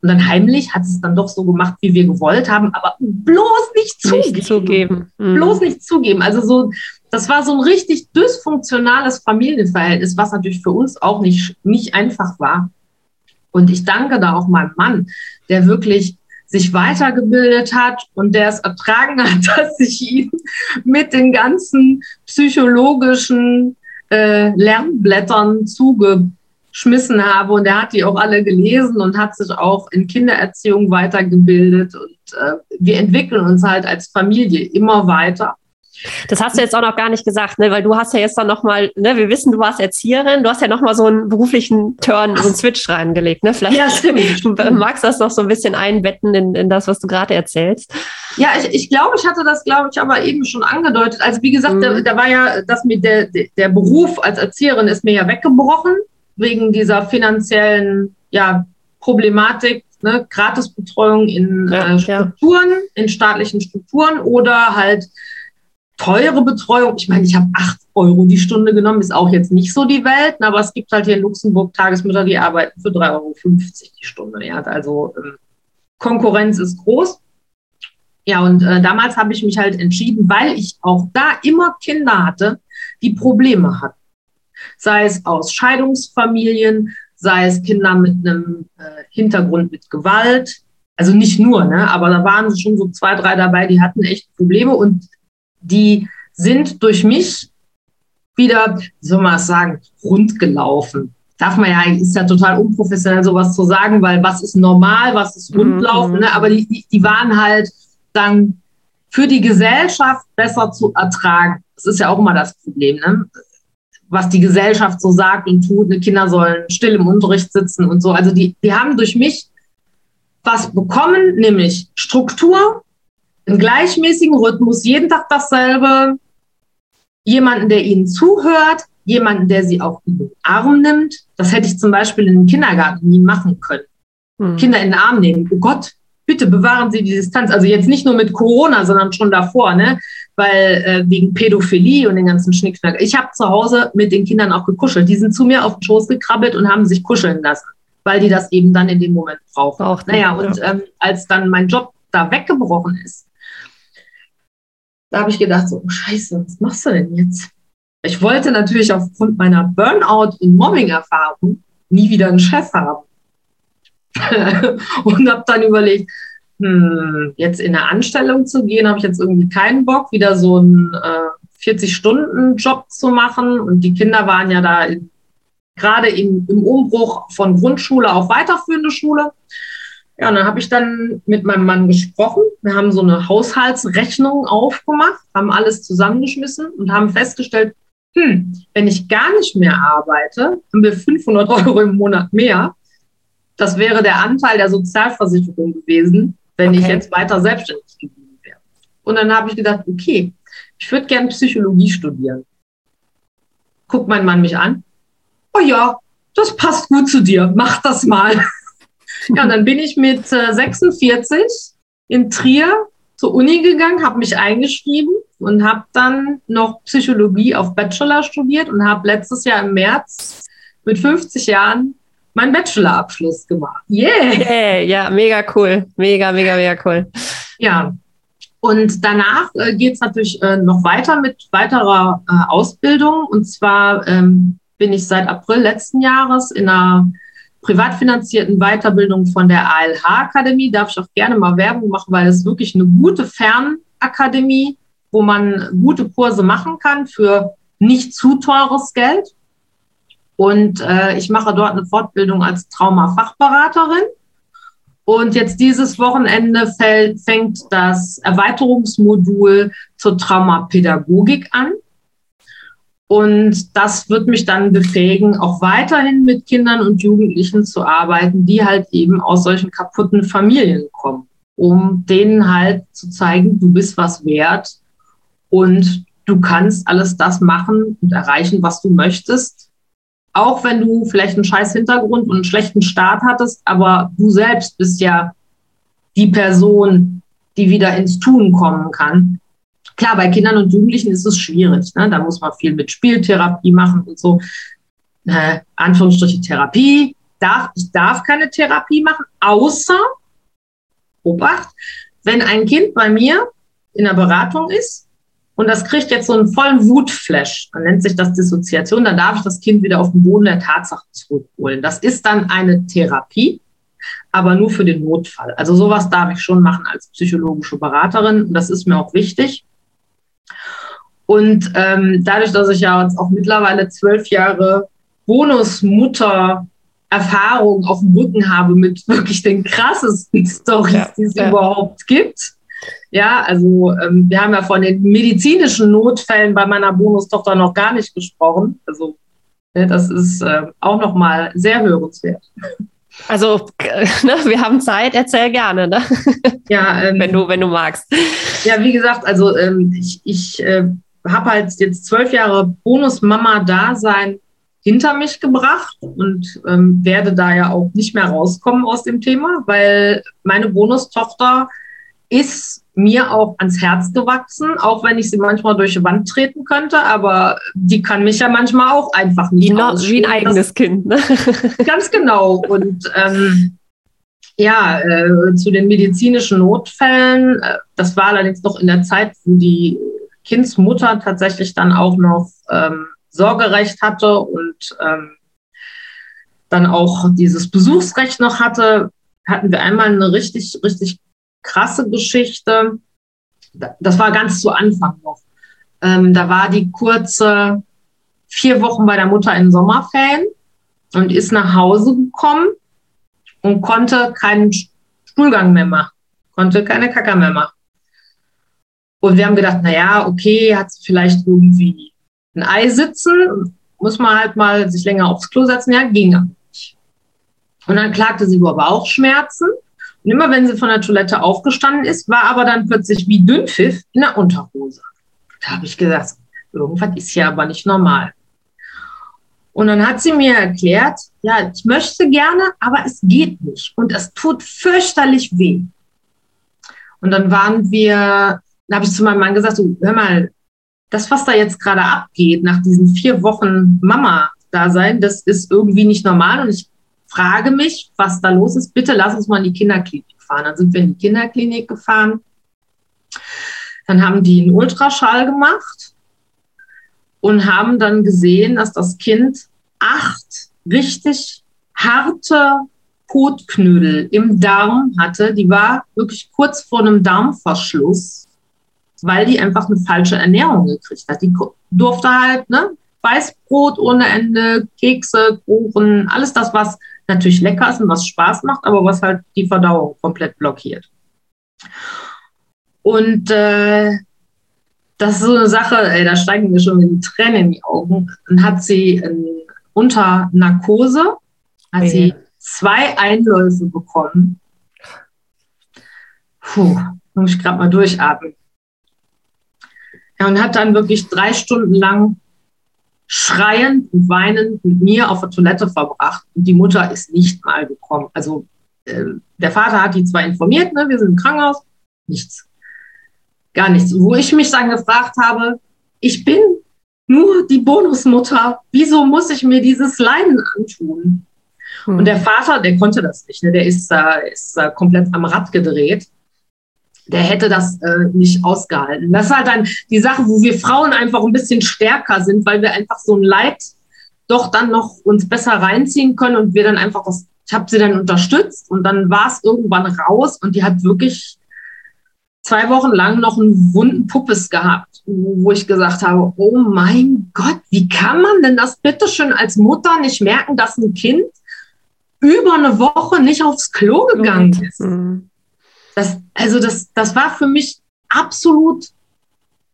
Und dann heimlich hat es dann doch so gemacht, wie wir gewollt haben, aber bloß nicht zugeben. Nicht zugeben. Mhm. Bloß nicht zugeben. Also so, das war so ein richtig dysfunktionales Familienverhältnis, was natürlich für uns auch nicht, nicht einfach war. Und ich danke da auch meinem Mann, der wirklich sich weitergebildet hat und der es ertragen hat, *laughs* dass ich ihn mit den ganzen psychologischen äh, Lernblättern zugeschmissen habe. Und er hat die auch alle gelesen und hat sich auch in Kindererziehung weitergebildet. Und äh, wir entwickeln uns halt als Familie immer weiter. Das hast du jetzt auch noch gar nicht gesagt, ne? weil du hast ja jetzt dann nochmal, ne, wir wissen, du warst Erzieherin, du hast ja nochmal so einen beruflichen Turn, so einen Switch reingelegt. Ne? Vielleicht ja, stimmt. *laughs* du magst das noch so ein bisschen einbetten in, in das, was du gerade erzählst. Ja, ich, ich glaube, ich hatte das, glaube ich, aber eben schon angedeutet. Also wie gesagt, mhm. da, da, war ja, dass mir der, der Beruf als Erzieherin ist mir ja weggebrochen, wegen dieser finanziellen ja, Problematik, ne, Gratisbetreuung in ja, äh, Strukturen, ja. in staatlichen Strukturen oder halt teure Betreuung. Ich meine, ich habe acht Euro die Stunde genommen, ist auch jetzt nicht so die Welt, ne, aber es gibt halt hier in Luxemburg Tagesmütter, die arbeiten für 3,50 Euro die Stunde. Ja, also ähm, Konkurrenz ist groß. Ja, und äh, damals habe ich mich halt entschieden, weil ich auch da immer Kinder hatte, die Probleme hatten. Sei es aus Scheidungsfamilien, sei es Kinder mit einem äh, Hintergrund mit Gewalt. Also nicht nur, ne? aber da waren schon so zwei, drei dabei, die hatten echt Probleme. Und die sind durch mich wieder, wie soll man das sagen, rund gelaufen. Darf man ja, ist ja total unprofessionell, sowas zu sagen, weil was ist normal, was ist rundlaufen, mhm. ne? aber die, die, die waren halt dann für die Gesellschaft besser zu ertragen. Das ist ja auch immer das Problem, ne? was die Gesellschaft so sagt und tut. Die Kinder sollen still im Unterricht sitzen und so. Also die, die haben durch mich was bekommen, nämlich Struktur, einen gleichmäßigen Rhythmus, jeden Tag dasselbe, jemanden, der ihnen zuhört, jemanden, der sie auch in den Arm nimmt. Das hätte ich zum Beispiel in den Kindergarten nie machen können. Hm. Kinder in den Arm nehmen. Oh Gott, bitte bewahren Sie die Distanz. Also jetzt nicht nur mit Corona, sondern schon davor, ne? Weil äh, wegen Pädophilie und den ganzen Schnickschnack. Ich habe zu Hause mit den Kindern auch gekuschelt. Die sind zu mir auf den Schoß gekrabbelt und haben sich kuscheln lassen, weil die das eben dann in dem Moment brauchen. Braucht naja, und ähm, als dann mein Job da weggebrochen ist, da habe ich gedacht, so, oh, scheiße, was machst du denn jetzt? Ich wollte natürlich aufgrund meiner Burnout- und Mobbing-Erfahrung nie wieder einen Chef haben. *laughs* und habe dann überlegt, hm, jetzt in eine Anstellung zu gehen, habe ich jetzt irgendwie keinen Bock, wieder so einen äh, 40-Stunden-Job zu machen. Und die Kinder waren ja da gerade im, im Umbruch von Grundschule auf weiterführende Schule. Ja, und dann habe ich dann mit meinem Mann gesprochen. Wir haben so eine Haushaltsrechnung aufgemacht, haben alles zusammengeschmissen und haben festgestellt, hm, wenn ich gar nicht mehr arbeite, haben wir 500 Euro im Monat mehr. Das wäre der Anteil der Sozialversicherung gewesen, wenn okay. ich jetzt weiter selbstständig geblieben wäre. Und dann habe ich gedacht, okay, ich würde gerne Psychologie studieren. Guckt mein Mann mich an. Oh ja, das passt gut zu dir. Mach das mal. Ja, und dann bin ich mit 46 äh, in Trier zur Uni gegangen, habe mich eingeschrieben und habe dann noch Psychologie auf Bachelor studiert und habe letztes Jahr im März mit 50 Jahren meinen Bachelorabschluss gemacht. Yeah! yeah! Ja, mega cool. Mega, mega, mega cool. Ja. Und danach äh, geht es natürlich äh, noch weiter mit weiterer äh, Ausbildung. Und zwar ähm, bin ich seit April letzten Jahres in einer privat finanzierten Weiterbildung von der ALH-Akademie. Darf ich auch gerne mal Werbung machen, weil es wirklich eine gute Fernakademie, wo man gute Kurse machen kann für nicht zu teures Geld. Und äh, ich mache dort eine Fortbildung als Traumafachberaterin. Und jetzt dieses Wochenende fängt das Erweiterungsmodul zur Traumapädagogik an. Und das wird mich dann befähigen, auch weiterhin mit Kindern und Jugendlichen zu arbeiten, die halt eben aus solchen kaputten Familien kommen, um denen halt zu zeigen, du bist was wert und du kannst alles das machen und erreichen, was du möchtest auch wenn du vielleicht einen scheiß Hintergrund und einen schlechten Start hattest, aber du selbst bist ja die Person, die wieder ins Tun kommen kann. Klar, bei Kindern und Jugendlichen ist es schwierig. Ne? Da muss man viel mit Spieltherapie machen und so. Äh, Anführungsstriche Therapie. Darf, ich darf keine Therapie machen, außer, Obacht, wenn ein Kind bei mir in der Beratung ist und das kriegt jetzt so einen vollen Wutflash. Dann nennt sich das Dissoziation. Dann darf ich das Kind wieder auf den Boden der Tatsachen zurückholen. Das ist dann eine Therapie, aber nur für den Notfall. Also sowas darf ich schon machen als psychologische Beraterin. Und das ist mir auch wichtig. Und ähm, dadurch, dass ich ja jetzt auch mittlerweile zwölf Jahre Bonusmutter Erfahrung auf dem Rücken habe mit *laughs* wirklich den krassesten Stories, ja, die es ja. überhaupt gibt, ja, also ähm, wir haben ja von den medizinischen Notfällen bei meiner Bonustochter noch gar nicht gesprochen. Also ne, das ist äh, auch noch mal sehr hörenswert. Also *laughs* ne, wir haben Zeit, erzähl gerne, ne? Ja, ähm, wenn du wenn du magst. Ja, wie gesagt, also ähm, ich, ich äh, habe halt jetzt zwölf Jahre Bonus-Mama-Dasein hinter mich gebracht und ähm, werde da ja auch nicht mehr rauskommen aus dem Thema, weil meine Bonustochter ist mir auch ans Herz gewachsen, auch wenn ich sie manchmal durch die Wand treten könnte, aber die kann mich ja manchmal auch einfach nicht wie, wie ein eigenes das, Kind. Ne? *laughs* Ganz genau. Und ähm, ja, äh, zu den medizinischen Notfällen, äh, das war allerdings noch in der Zeit, wo die Kindsmutter tatsächlich dann auch noch ähm, Sorgerecht hatte und ähm, dann auch dieses Besuchsrecht noch hatte, hatten wir einmal eine richtig, richtig krasse Geschichte. Das war ganz zu Anfang noch. Ähm, da war die kurze vier Wochen bei der Mutter in Sommerferien und ist nach Hause gekommen und konnte keinen Stuhlgang mehr machen, konnte keine Kacker mehr machen. Und wir haben gedacht, na ja, okay, hat sie vielleicht irgendwie ein Ei sitzen, muss man halt mal sich länger aufs Klo setzen. Ja, ging aber nicht. Und dann klagte sie über Bauchschmerzen und immer wenn sie von der Toilette aufgestanden ist, war aber dann plötzlich wie Dünnpfiff in der Unterhose. Da habe ich gesagt, irgendwas ist hier aber nicht normal. Und dann hat sie mir erklärt, ja, ich möchte gerne, aber es geht nicht. Und es tut fürchterlich weh. Und dann waren wir, da habe ich zu meinem Mann gesagt, so, hör mal, das, was da jetzt gerade abgeht, nach diesen vier Wochen Mama-Dasein, das ist irgendwie nicht normal. Und ich frage mich, was da los ist. Bitte lass uns mal in die Kinderklinik fahren. Dann sind wir in die Kinderklinik gefahren. Dann haben die einen Ultraschall gemacht und haben dann gesehen, dass das Kind acht richtig harte Kotknödel im Darm hatte. Die war wirklich kurz vor einem Darmverschluss, weil die einfach eine falsche Ernährung gekriegt hat. Die durfte halt ne, Weißbrot ohne Ende, Kekse, Kuchen, alles das, was natürlich lecker ist und was Spaß macht, aber was halt die Verdauung komplett blockiert. Und äh, das ist so eine Sache, ey, da steigen mir schon die Tränen in die Augen. Dann hat sie äh, unter Narkose, hat okay. sie zwei Einläufe bekommen. Puh, muss ich gerade mal durchatmen. Ja, und hat dann wirklich drei Stunden lang schreiend und weinend mit mir auf der Toilette verbracht. Und die Mutter ist nicht mal gekommen. Also äh, der Vater hat die zwar informiert, ne, wir sind im Krankenhaus, nichts. Gar nichts. Wo ich mich dann gefragt habe, ich bin nur die Bonusmutter. Wieso muss ich mir dieses Leiden antun? Hm. Und der Vater, der konnte das nicht. Ne? Der ist, äh, ist äh, komplett am Rad gedreht. Der hätte das äh, nicht ausgehalten. Das ist halt dann die Sache, wo wir Frauen einfach ein bisschen stärker sind, weil wir einfach so ein Leid doch dann noch uns besser reinziehen können und wir dann einfach das, ich habe sie dann unterstützt und dann war es irgendwann raus und die hat wirklich zwei Wochen lang noch einen wunden Puppes gehabt, wo ich gesagt habe, oh mein Gott, wie kann man denn das bitte schön als Mutter nicht merken, dass ein Kind über eine Woche nicht aufs Klo gegangen ist? Mhm. Das, also das, das war für mich absolut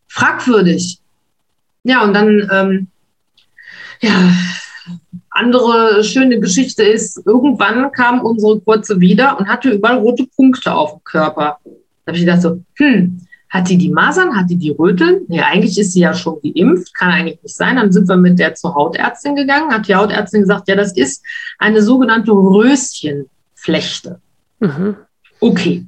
fragwürdig. Ja, und dann, ähm, ja, andere schöne Geschichte ist, irgendwann kam unsere Kurze wieder und hatte überall rote Punkte auf dem Körper. Da habe ich gedacht so, hm, hat die die Masern, hat die die Röteln? Nee, eigentlich ist sie ja schon geimpft, kann eigentlich nicht sein. Dann sind wir mit der zur Hautärztin gegangen, hat die Hautärztin gesagt, ja, das ist eine sogenannte Röschenflechte. Mhm. Okay,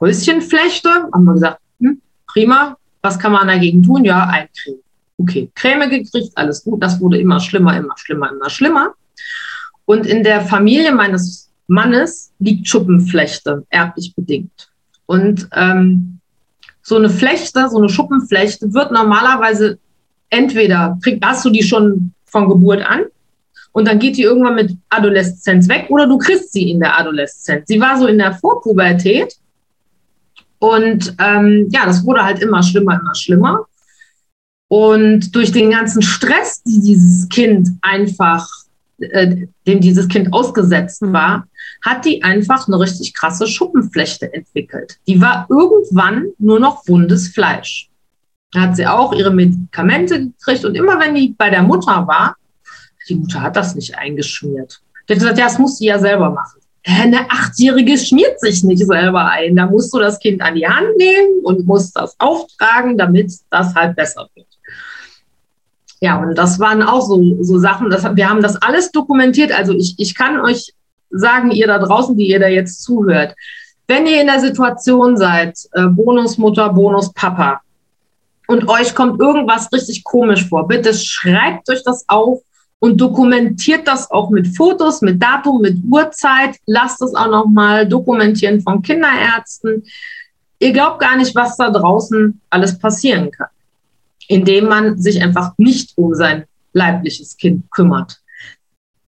Röschenflechte, haben wir gesagt, hm, prima, was kann man dagegen tun? Ja, eincremen. Okay, Creme gekriegt, alles gut. Das wurde immer schlimmer, immer schlimmer, immer schlimmer. Und in der Familie meines Mannes liegt Schuppenflechte, erblich bedingt. Und ähm, so eine Flechte, so eine Schuppenflechte wird normalerweise entweder, krieg, hast du die schon von Geburt an und dann geht die irgendwann mit Adoleszenz weg oder du kriegst sie in der Adoleszenz. Sie war so in der Vorpubertät und ähm, ja, das wurde halt immer schlimmer, immer schlimmer. Und durch den ganzen Stress, die dieses Kind einfach äh, dem dieses Kind ausgesetzt mhm. war, hat die einfach eine richtig krasse Schuppenflechte entwickelt. Die war irgendwann nur noch wundes Fleisch. Da hat sie auch ihre Medikamente gekriegt und immer wenn die bei der Mutter war, die Mutter hat das nicht eingeschmiert. Die hat gesagt, ja, das musst du ja selber machen. Eine Achtjährige schmiert sich nicht selber ein. Da musst du das Kind an die Hand nehmen und musst das auftragen, damit das halt besser wird. Ja, und das waren auch so, so Sachen, das, wir haben das alles dokumentiert. Also ich, ich kann euch sagen, ihr da draußen, die ihr da jetzt zuhört, wenn ihr in der Situation seid, äh, Bonusmutter, Bonuspapa, und euch kommt irgendwas richtig komisch vor, bitte schreibt euch das auf und dokumentiert das auch mit Fotos, mit Datum, mit Uhrzeit. Lasst es auch nochmal dokumentieren von Kinderärzten. Ihr glaubt gar nicht, was da draußen alles passieren kann indem man sich einfach nicht um sein leibliches Kind kümmert.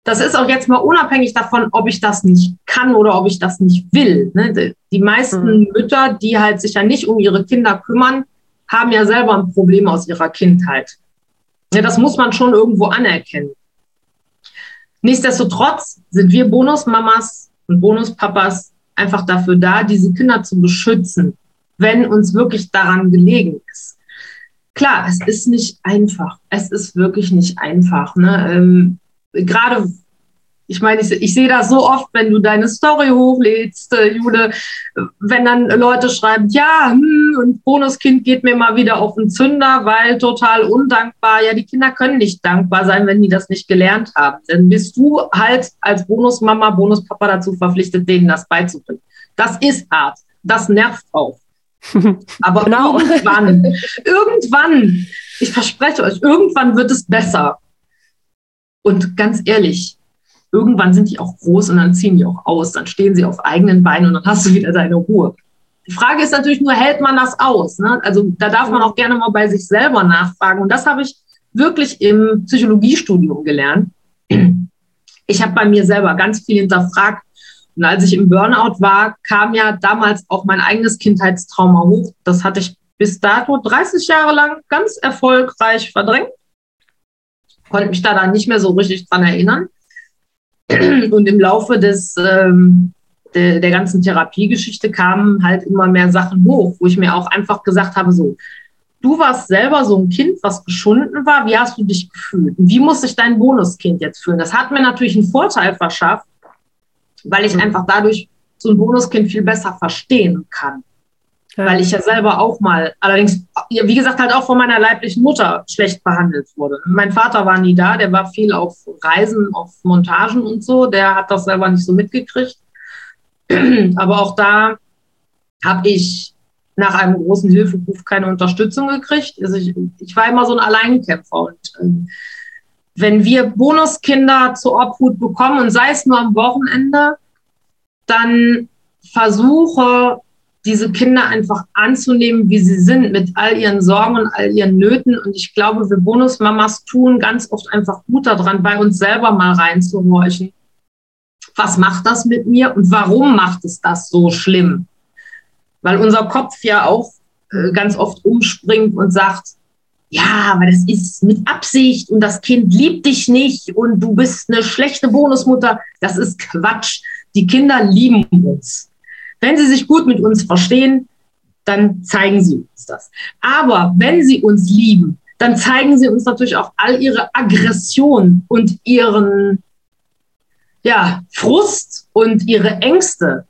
Das ist auch jetzt mal unabhängig davon, ob ich das nicht kann oder ob ich das nicht will. Ne? Die meisten mhm. Mütter, die halt sich ja nicht um ihre Kinder kümmern, haben ja selber ein Problem aus ihrer Kindheit. Ja, das muss man schon irgendwo anerkennen. Nichtsdestotrotz sind wir Bonusmamas und Bonuspapas einfach dafür da, diese Kinder zu beschützen, wenn uns wirklich daran gelegen ist klar, es ist nicht einfach. Es ist wirklich nicht einfach. Ne? Ähm, Gerade Ich meine, ich, ich sehe das so oft, wenn du deine Story hochlädst, äh, Jule, wenn dann Leute schreiben, ja, hm, und Bonuskind geht mir mal wieder auf den Zünder, weil total undankbar. Ja, die Kinder können nicht dankbar sein, wenn die das nicht gelernt haben. Dann bist du halt als Bonusmama, Bonuspapa dazu verpflichtet, denen das beizubringen. Das ist hart. Das nervt auch. *laughs* Aber genau. irgendwann, irgendwann, ich verspreche euch, irgendwann wird es besser. Und ganz ehrlich, irgendwann sind die auch groß und dann ziehen die auch aus, dann stehen sie auf eigenen Beinen und dann hast du wieder deine Ruhe. Die Frage ist natürlich nur, hält man das aus? Ne? Also da darf man auch gerne mal bei sich selber nachfragen. Und das habe ich wirklich im Psychologiestudium gelernt. Ich habe bei mir selber ganz viel hinterfragt. Und als ich im Burnout war, kam ja damals auch mein eigenes Kindheitstrauma hoch. Das hatte ich bis dato 30 Jahre lang ganz erfolgreich verdrängt. Konnte mich da dann nicht mehr so richtig dran erinnern. *clears throat* Und im Laufe des, ähm, der, der ganzen Therapiegeschichte kamen halt immer mehr Sachen hoch, wo ich mir auch einfach gesagt habe, so, du warst selber so ein Kind, was geschunden war, wie hast du dich gefühlt? wie muss sich dein Bonuskind jetzt fühlen? Das hat mir natürlich einen Vorteil verschafft, weil ich einfach dadurch so ein Bonuskind viel besser verstehen kann. Ja. Weil ich ja selber auch mal, allerdings, wie gesagt, halt auch von meiner leiblichen Mutter schlecht behandelt wurde. Mein Vater war nie da, der war viel auf Reisen, auf Montagen und so, der hat das selber nicht so mitgekriegt. *clears throat* Aber auch da habe ich nach einem großen Hilferuf keine Unterstützung gekriegt. Also ich, ich war immer so ein Alleinkämpfer. Und äh, wenn wir Bonuskinder zur Obhut bekommen, und sei es nur am Wochenende, dann versuche diese Kinder einfach anzunehmen, wie sie sind, mit all ihren Sorgen und all ihren Nöten. Und ich glaube, wir Bonusmamas tun ganz oft einfach gut daran, bei uns selber mal reinzuhorchen. Was macht das mit mir und warum macht es das so schlimm? Weil unser Kopf ja auch äh, ganz oft umspringt und sagt, ja, aber das ist mit Absicht und das Kind liebt dich nicht und du bist eine schlechte Bonusmutter. Das ist Quatsch. Die Kinder lieben uns. Wenn sie sich gut mit uns verstehen, dann zeigen sie uns das. Aber wenn sie uns lieben, dann zeigen sie uns natürlich auch all ihre Aggression und ihren ja, Frust und ihre Ängste.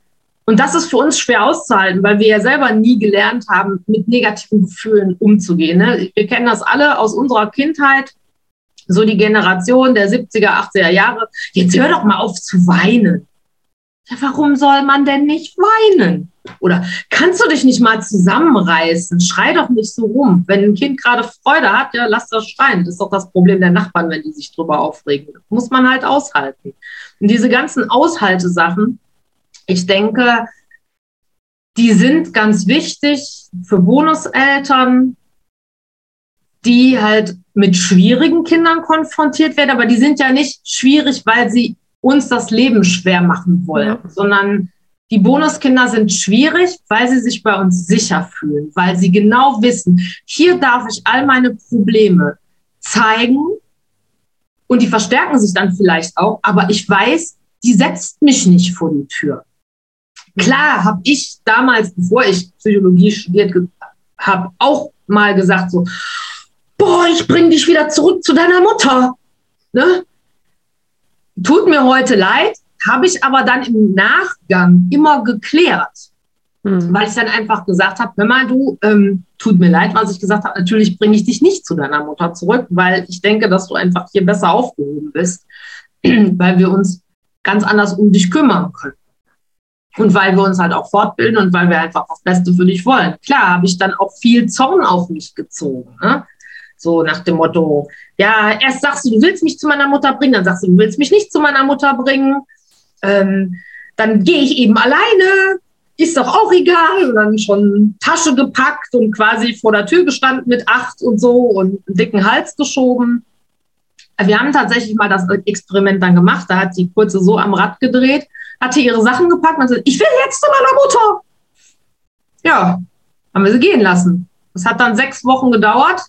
Und das ist für uns schwer auszuhalten, weil wir ja selber nie gelernt haben, mit negativen Gefühlen umzugehen. Ne? Wir kennen das alle aus unserer Kindheit, so die Generation der 70er, 80er Jahre. Jetzt hör doch mal auf zu weinen. Warum soll man denn nicht weinen? Oder kannst du dich nicht mal zusammenreißen? Schrei doch nicht so rum. Wenn ein Kind gerade Freude hat, ja, lass das schreien. Das ist doch das Problem der Nachbarn, wenn die sich drüber aufregen. Das muss man halt aushalten. Und diese ganzen Aushaltesachen, ich denke, die sind ganz wichtig für Bonuseltern, die halt mit schwierigen Kindern konfrontiert werden, aber die sind ja nicht schwierig, weil sie uns das Leben schwer machen wollen, ja. sondern die Bonuskinder sind schwierig, weil sie sich bei uns sicher fühlen, weil sie genau wissen, hier darf ich all meine Probleme zeigen und die verstärken sich dann vielleicht auch, aber ich weiß, die setzt mich nicht vor die Tür. Klar habe ich damals, bevor ich Psychologie studiert habe, auch mal gesagt so, boah, ich bring dich wieder zurück zu deiner Mutter. Ne? Tut mir heute leid, habe ich aber dann im Nachgang immer geklärt. Mhm. Weil ich dann einfach gesagt habe, Mama, du, ähm, tut mir leid, was ich gesagt habe, natürlich bringe ich dich nicht zu deiner Mutter zurück, weil ich denke, dass du einfach hier besser aufgehoben bist, *clears throat* weil wir uns ganz anders um dich kümmern können. Und weil wir uns halt auch fortbilden und weil wir einfach das Beste für dich wollen. Klar, habe ich dann auch viel Zorn auf mich gezogen. Ne? So nach dem Motto, ja, erst sagst du, du willst mich zu meiner Mutter bringen, dann sagst du, du willst mich nicht zu meiner Mutter bringen. Ähm, dann gehe ich eben alleine, ist doch auch egal. Und dann schon Tasche gepackt und quasi vor der Tür gestanden mit acht und so und einen dicken Hals geschoben. Wir haben tatsächlich mal das Experiment dann gemacht. Da hat die Kurze so am Rad gedreht, hatte ihre Sachen gepackt und gesagt, ich will jetzt zu meiner Mutter. Ja, haben wir sie gehen lassen. Das hat dann sechs Wochen gedauert.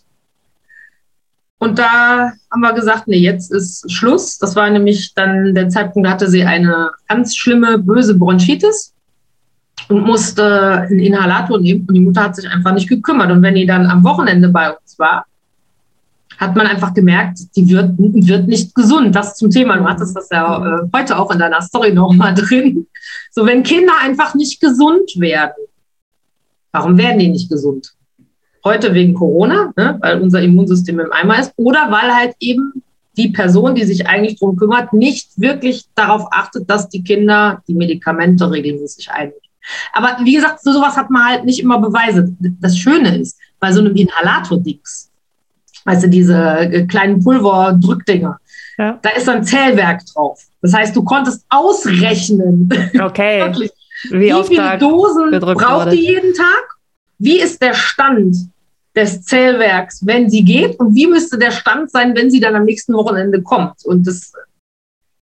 Und da haben wir gesagt, nee, jetzt ist Schluss. Das war nämlich dann der Zeitpunkt, da hatte sie eine ganz schlimme, böse Bronchitis und musste einen Inhalator nehmen. Und die Mutter hat sich einfach nicht gekümmert. Und wenn die dann am Wochenende bei uns war, hat man einfach gemerkt, die wird, wird nicht gesund. Das zum Thema. Du hattest das ja äh, heute auch in deiner Story nochmal drin. So, wenn Kinder einfach nicht gesund werden, warum werden die nicht gesund? Heute wegen Corona, ne, weil unser Immunsystem im Eimer ist, oder weil halt eben die Person, die sich eigentlich darum kümmert, nicht wirklich darauf achtet, dass die Kinder die Medikamente regelmäßig einnehmen. Aber wie gesagt, für sowas hat man halt nicht immer Beweise. Das Schöne ist, bei so einem Inhalator-Dix, weißt du, diese äh, kleinen Pulverdrückdinger, ja. da ist ein Zählwerk drauf. Das heißt, du konntest ausrechnen, *laughs* okay. wirklich, wie, wie viele Dosen braucht die jeden Tag? Wie ist der Stand des Zählwerks, wenn sie geht? Und wie müsste der Stand sein, wenn sie dann am nächsten Wochenende kommt? Und das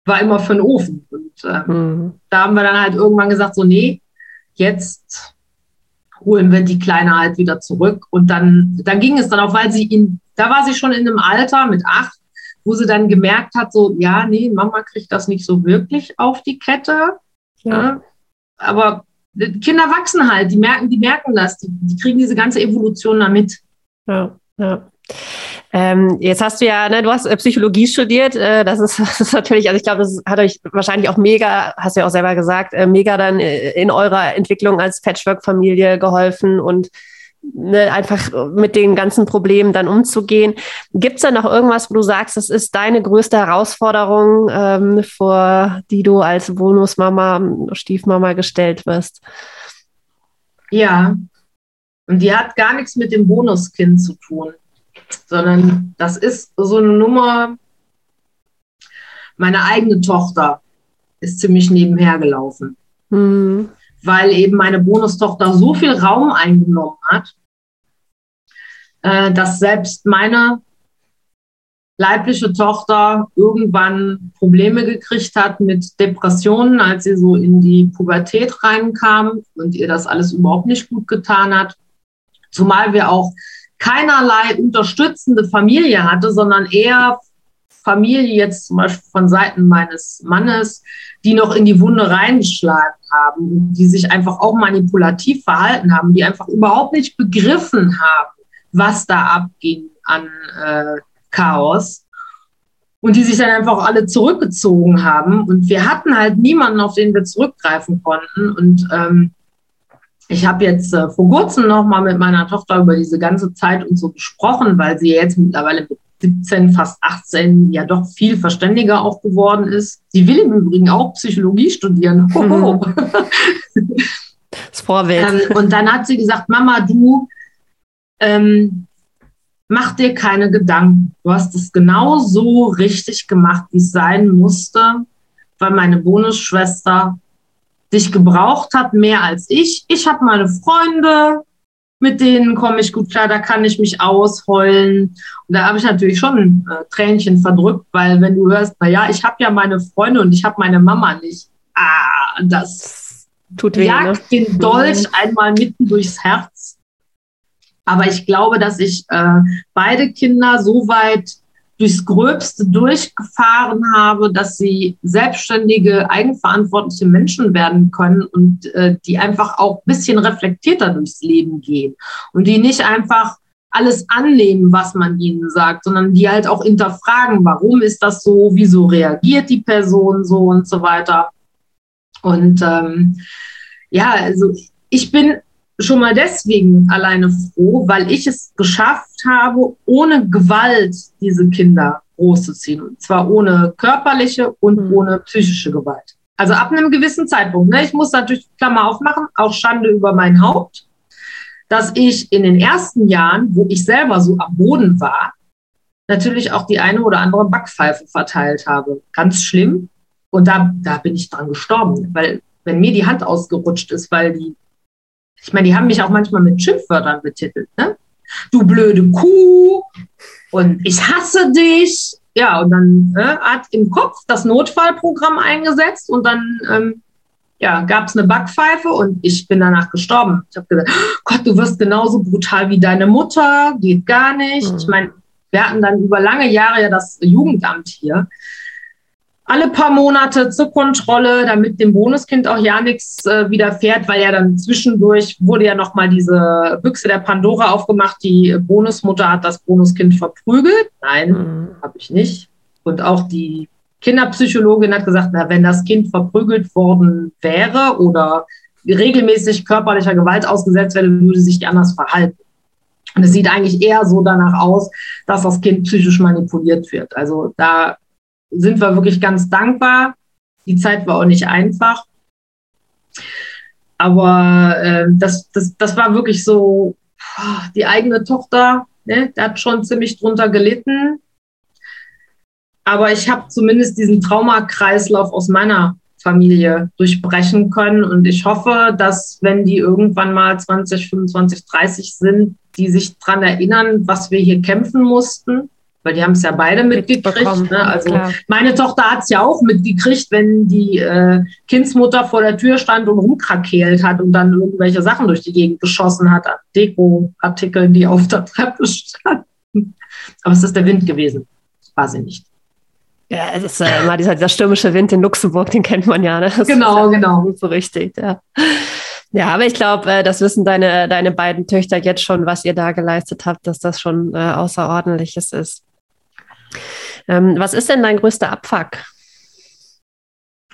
war immer für den Ofen. Und äh, mhm. da haben wir dann halt irgendwann gesagt, so, nee, jetzt holen wir die Kleine halt wieder zurück. Und dann, dann ging es dann auch, weil sie in, da war sie schon in einem Alter mit acht, wo sie dann gemerkt hat, so, ja, nee, Mama kriegt das nicht so wirklich auf die Kette. Ja. ja. Aber Kinder wachsen halt, die merken, die merken das, die, die kriegen diese ganze Evolution damit. Ja, ja. Ähm, jetzt hast du ja, ne, du hast äh, Psychologie studiert. Äh, das, ist, *laughs* das ist natürlich, also ich glaube, das hat euch wahrscheinlich auch mega, hast du ja auch selber gesagt, äh, mega dann äh, in eurer Entwicklung als Patchwork-Familie geholfen und ne, einfach mit den ganzen Problemen dann umzugehen. Gibt es da noch irgendwas, wo du sagst, das ist deine größte Herausforderung, ähm, vor die du als Bonusmama, Stiefmama gestellt wirst? Ja, und die hat gar nichts mit dem Bonuskind zu tun sondern das ist so eine Nummer. Meine eigene Tochter ist ziemlich nebenher gelaufen, mhm. Weil eben meine Bonustochter so viel Raum eingenommen hat, äh, dass selbst meine leibliche Tochter irgendwann Probleme gekriegt hat mit Depressionen, als sie so in die Pubertät reinkam und ihr das alles überhaupt nicht gut getan hat. Zumal wir auch keinerlei unterstützende Familie hatte, sondern eher Familie jetzt zum Beispiel von Seiten meines Mannes, die noch in die Wunde reingeschlagen haben, die sich einfach auch manipulativ verhalten haben, die einfach überhaupt nicht begriffen haben, was da abging an äh, Chaos und die sich dann einfach alle zurückgezogen haben. Und wir hatten halt niemanden, auf den wir zurückgreifen konnten. Und ähm, ich habe jetzt äh, vor kurzem noch mal mit meiner Tochter über diese ganze Zeit und so gesprochen, weil sie jetzt mittlerweile mit 17, fast 18 ja doch viel verständiger auch geworden ist. Sie will im Übrigen auch Psychologie studieren. Hoho. *laughs* Das Vorbild. Ähm, und dann hat sie gesagt, Mama, du ähm, mach dir keine Gedanken. Du hast es genau so richtig gemacht, wie es sein musste, weil meine Bonusschwester dich gebraucht hat, mehr als ich. Ich habe meine Freunde, mit denen komme ich gut klar, da kann ich mich ausheulen. Und da habe ich natürlich schon äh, Tränchen verdrückt, weil wenn du hörst, na ja, ich habe ja meine Freunde und ich habe meine Mama nicht. Ah, das tut weh, jagt ne? den Dolch mhm. einmal mitten durchs Herz. Aber ich glaube, dass ich äh, beide Kinder so weit durchs Gröbste durchgefahren habe, dass sie selbstständige, eigenverantwortliche Menschen werden können und äh, die einfach auch ein bisschen reflektierter durchs Leben gehen und die nicht einfach alles annehmen, was man ihnen sagt, sondern die halt auch hinterfragen, warum ist das so, wieso reagiert die Person so und so weiter. Und ähm, ja, also ich bin schon mal deswegen alleine froh, weil ich es geschafft habe, ohne Gewalt diese Kinder großzuziehen. Und zwar ohne körperliche und mhm. ohne psychische Gewalt. Also ab einem gewissen Zeitpunkt. Ne? Ich muss natürlich Klammer aufmachen, auch Schande über mein Haupt, dass ich in den ersten Jahren, wo ich selber so am Boden war, natürlich auch die eine oder andere Backpfeife verteilt habe. Ganz schlimm. Und da, da bin ich dran gestorben, weil wenn mir die Hand ausgerutscht ist, weil die ich meine, die haben mich auch manchmal mit Schimpfwörtern betitelt. Ne? Du blöde Kuh und ich hasse dich. Ja, und dann ne, hat im Kopf das Notfallprogramm eingesetzt und dann ähm, ja, gab es eine Backpfeife und ich bin danach gestorben. Ich habe gesagt, oh Gott, du wirst genauso brutal wie deine Mutter, geht gar nicht. Mhm. Ich meine, wir hatten dann über lange Jahre ja das Jugendamt hier. Alle paar Monate zur Kontrolle, damit dem Bonuskind auch ja nichts äh, widerfährt, weil ja dann zwischendurch wurde ja nochmal diese Büchse der Pandora aufgemacht. Die Bonusmutter hat das Bonuskind verprügelt. Nein, mhm. habe ich nicht. Und auch die Kinderpsychologin hat gesagt, na, wenn das Kind verprügelt worden wäre oder regelmäßig körperlicher Gewalt ausgesetzt wäre, würde sich anders verhalten. Und es sieht eigentlich eher so danach aus, dass das Kind psychisch manipuliert wird. Also da sind wir wirklich ganz dankbar. Die Zeit war auch nicht einfach. Aber äh, das, das, das war wirklich so, die eigene Tochter, ne, der hat schon ziemlich drunter gelitten. Aber ich habe zumindest diesen Traumakreislauf aus meiner Familie durchbrechen können. Und ich hoffe, dass wenn die irgendwann mal 20, 25, 30 sind, die sich daran erinnern, was wir hier kämpfen mussten, weil die haben es ja beide mitgekriegt. Ne? Also klar. meine Tochter hat es ja auch mitgekriegt, wenn die äh, Kindsmutter vor der Tür stand und rumkrakeelt hat und dann irgendwelche Sachen durch die Gegend geschossen hat, Dekoartikeln, die auf der Treppe standen. Aber es ist der Wind gewesen. War sie nicht. Ja, es ist äh, immer dieser, dieser stürmische Wind in Luxemburg, den kennt man ja. Ne? Genau, ja genau. So richtig, ja. Ja, aber ich glaube, äh, das wissen deine, deine beiden Töchter jetzt schon, was ihr da geleistet habt, dass das schon äh, außerordentliches ist. Ähm, was ist denn dein größter Abfuck?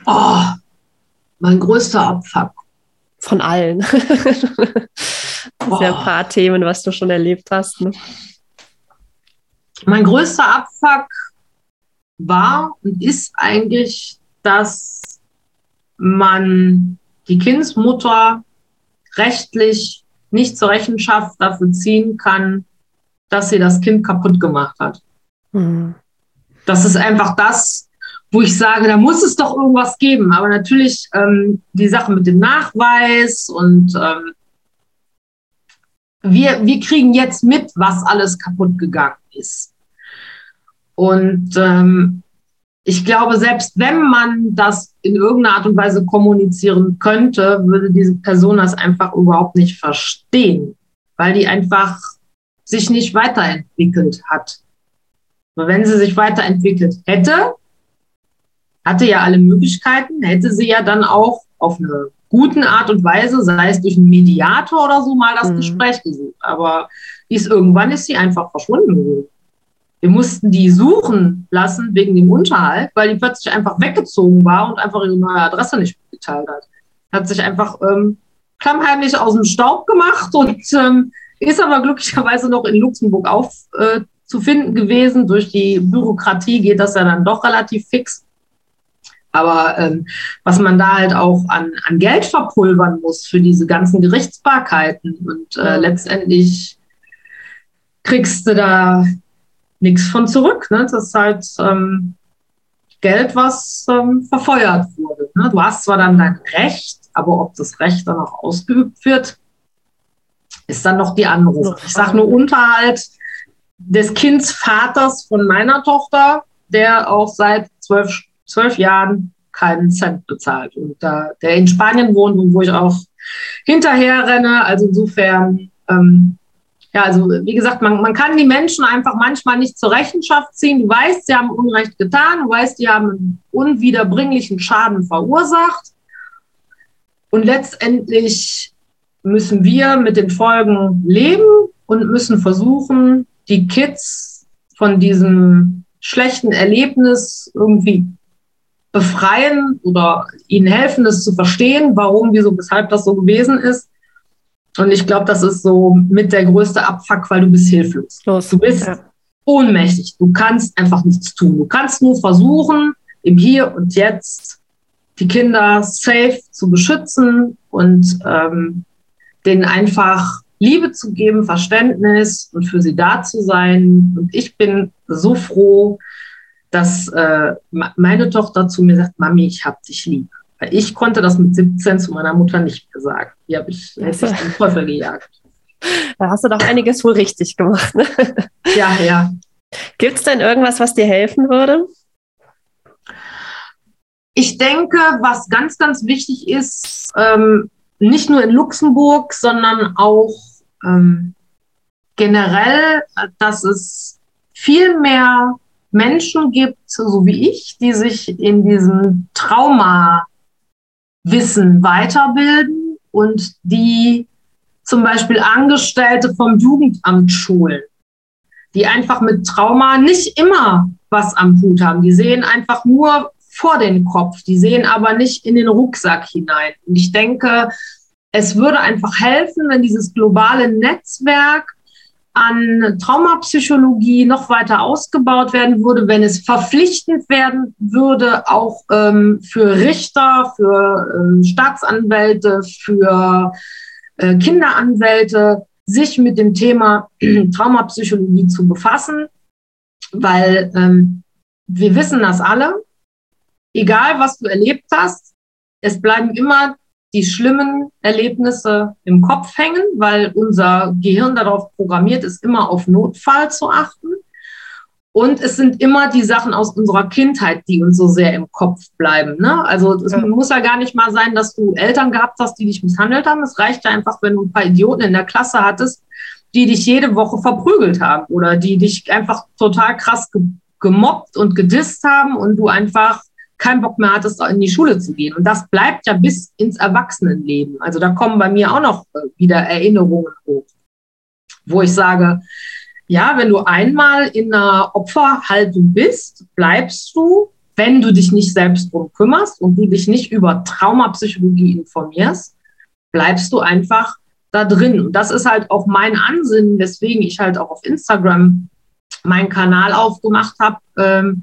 Oh, mein größter Abfuck. Von allen. *laughs* das oh. ja ein paar Themen, was du schon erlebt hast. Ne? Mein größter Abfuck war und ist eigentlich, dass man die Kindsmutter rechtlich nicht zur Rechenschaft dafür ziehen kann, dass sie das Kind kaputt gemacht hat. Mhm. Das ist einfach das, wo ich sage, da muss es doch irgendwas geben. Aber natürlich ähm, die Sache mit dem Nachweis und ähm, wir, wir kriegen jetzt mit, was alles kaputt gegangen ist. Und ähm, ich glaube, selbst wenn man das in irgendeiner Art und Weise kommunizieren könnte, würde diese Person das einfach überhaupt nicht verstehen, weil die einfach sich nicht weiterentwickelt hat. Aber wenn sie sich weiterentwickelt hätte, hatte ja alle Möglichkeiten, hätte sie ja dann auch auf eine guten Art und Weise, sei es durch einen Mediator oder so, mal das mhm. Gespräch gesucht. Aber ist, irgendwann ist sie einfach verschwunden. Wir mussten die suchen lassen wegen dem Unterhalt, weil die plötzlich einfach weggezogen war und einfach ihre neue Adresse nicht geteilt hat. Hat sich einfach ähm, klammheimlich aus dem Staub gemacht und ähm, ist aber glücklicherweise noch in Luxemburg aufzufinden äh, gewesen. Durch die Bürokratie geht das ja dann doch relativ fix. Aber ähm, was man da halt auch an, an Geld verpulvern muss für diese ganzen Gerichtsbarkeiten und äh, letztendlich kriegst du da nichts von zurück. Ne? Das ist halt ähm, Geld, was ähm, verfeuert wurde. Ne? Du hast zwar dann dein Recht, aber ob das Recht dann auch ausgeübt wird, ist dann noch die andere. Ich sage nur Unterhalt des Kindsvaters von meiner Tochter, der auch seit zwölf, zwölf Jahren keinen Cent bezahlt und äh, der in Spanien wohnt und wo ich auch hinterher renne. Also insofern ähm, ja, also wie gesagt, man, man kann die Menschen einfach manchmal nicht zur Rechenschaft ziehen. Du weißt, sie haben Unrecht getan, du weißt, die haben unwiederbringlichen Schaden verursacht. Und letztendlich müssen wir mit den Folgen leben und müssen versuchen, die Kids von diesem schlechten Erlebnis irgendwie befreien oder ihnen helfen, das zu verstehen, warum, wieso, weshalb das so gewesen ist. Und ich glaube, das ist so mit der größte Abfuck, weil du bist hilflos. Los. Du bist ja. ohnmächtig. Du kannst einfach nichts tun. Du kannst nur versuchen, im Hier und Jetzt die Kinder safe zu beschützen und ähm, denen einfach Liebe zu geben, Verständnis und für sie da zu sein. Und ich bin so froh, dass äh, meine Tochter zu mir sagt, Mami, ich hab dich lieb. Ich konnte das mit 17 zu meiner Mutter nicht mehr sagen. Die habe ich, hätte ich den Teufel gejagt. Da hast du doch einiges wohl richtig gemacht. Ne? Ja, ja. Gibt es denn irgendwas, was dir helfen würde? Ich denke, was ganz, ganz wichtig ist, ähm, nicht nur in Luxemburg, sondern auch ähm, generell, dass es viel mehr Menschen gibt, so wie ich, die sich in diesem Traumawissen weiterbilden und die zum Beispiel Angestellte vom Jugendamt schulen, die einfach mit Trauma nicht immer was am Hut haben. Die sehen einfach nur vor den Kopf, die sehen aber nicht in den Rucksack hinein. Und ich denke, es würde einfach helfen, wenn dieses globale Netzwerk an Traumapsychologie noch weiter ausgebaut werden würde, wenn es verpflichtend werden würde, auch ähm, für Richter, für ähm, Staatsanwälte, für äh, Kinderanwälte, sich mit dem Thema *clears throat* Traumapsychologie zu befassen, weil ähm, wir wissen das alle. Egal, was du erlebt hast, es bleiben immer die schlimmen Erlebnisse im Kopf hängen, weil unser Gehirn darauf programmiert ist, immer auf Notfall zu achten. Und es sind immer die Sachen aus unserer Kindheit, die uns so sehr im Kopf bleiben. Ne? Also es ja. muss ja gar nicht mal sein, dass du Eltern gehabt hast, die dich misshandelt haben. Es reicht ja einfach, wenn du ein paar Idioten in der Klasse hattest, die dich jede Woche verprügelt haben oder die dich einfach total krass ge gemobbt und gedisst haben und du einfach keinen Bock mehr hattest, in die Schule zu gehen. Und das bleibt ja bis ins Erwachsenenleben. Also da kommen bei mir auch noch äh, wieder Erinnerungen hoch, wo ich sage, ja, wenn du einmal in einer Opferhaltung bist, bleibst du, wenn du dich nicht selbst drum kümmerst und du dich nicht über Traumapsychologie informierst, bleibst du einfach da drin. Und das ist halt auch mein Ansinnen, weswegen ich halt auch auf Instagram meinen Kanal aufgemacht habe, ähm,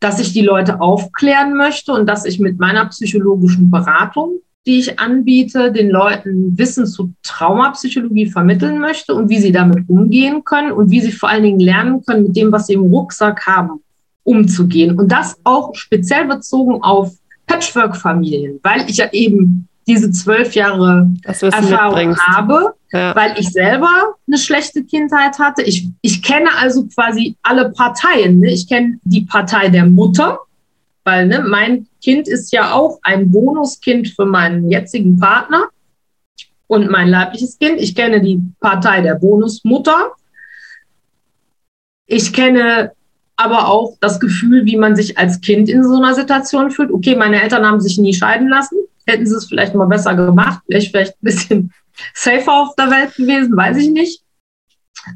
dass ich die Leute aufklären möchte und dass ich mit meiner psychologischen Beratung die ich anbiete, den Leuten Wissen zu Traumapsychologie vermitteln möchte und wie sie damit umgehen können und wie sie vor allen Dingen lernen können, mit dem, was sie im Rucksack haben, umzugehen. Und das auch speziell bezogen auf Patchwork-Familien, weil ich ja eben diese zwölf Jahre Erfahrung habe, ja. weil ich selber eine schlechte Kindheit hatte. Ich, ich kenne also quasi alle Parteien. Ne? Ich kenne die Partei der Mutter, weil ne, mein Kind ist ja auch ein Bonuskind für meinen jetzigen Partner und mein leibliches Kind. Ich kenne die Partei der Bonusmutter. Ich kenne aber auch das Gefühl, wie man sich als Kind in so einer Situation fühlt. Okay, meine Eltern haben sich nie scheiden lassen. Hätten sie es vielleicht mal besser gemacht, wäre ich vielleicht ein bisschen *laughs* safer auf der Welt gewesen, weiß ich nicht.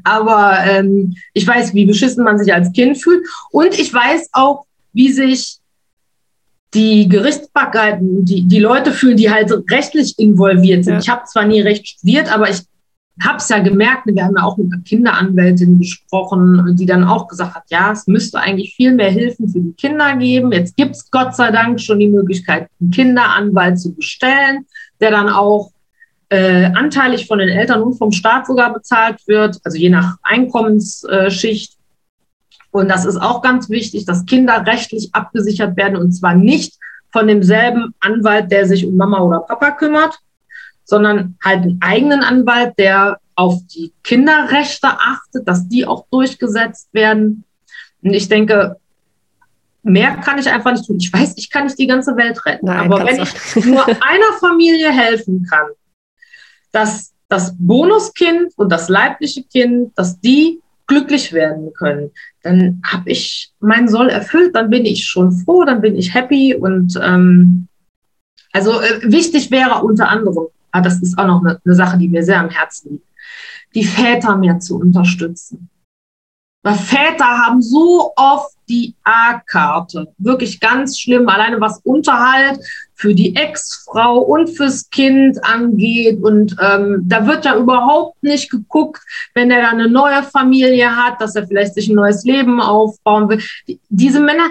Aber ähm, ich weiß, wie beschissen man sich als Kind fühlt. Und ich weiß auch, wie sich die Gerichtsbarkeiten, die, die Leute fühlen, die halt rechtlich involviert sind. Ja. Ich habe zwar nie Recht studiert, aber ich habe es ja gemerkt, wir haben ja auch mit einer Kinderanwältin gesprochen, die dann auch gesagt hat, ja, es müsste eigentlich viel mehr Hilfen für die Kinder geben. Jetzt gibt es Gott sei Dank schon die Möglichkeit, einen Kinderanwalt zu bestellen, der dann auch äh, anteilig von den Eltern und vom Staat sogar bezahlt wird, also je nach Einkommensschicht. Und das ist auch ganz wichtig, dass Kinder rechtlich abgesichert werden und zwar nicht von demselben Anwalt, der sich um Mama oder Papa kümmert, sondern halt einen eigenen Anwalt, der auf die Kinderrechte achtet, dass die auch durchgesetzt werden. Und ich denke, mehr kann ich einfach nicht tun. Ich weiß, ich kann nicht die ganze Welt retten. Nein, aber wenn ich nur *laughs* einer Familie helfen kann, dass das Bonuskind und das leibliche Kind, dass die glücklich werden können, dann habe ich meinen Soll erfüllt, dann bin ich schon froh, dann bin ich happy und ähm, also äh, wichtig wäre unter anderem, ah, das ist auch noch eine, eine Sache, die mir sehr am Herzen liegt, die Väter mehr zu unterstützen. Weil Väter haben so oft die A-Karte. Wirklich ganz schlimm. Alleine was Unterhalt für die Ex-Frau und fürs Kind angeht. Und ähm, da wird ja überhaupt nicht geguckt, wenn er dann eine neue Familie hat, dass er vielleicht sich ein neues Leben aufbauen will. Die, diese Männer,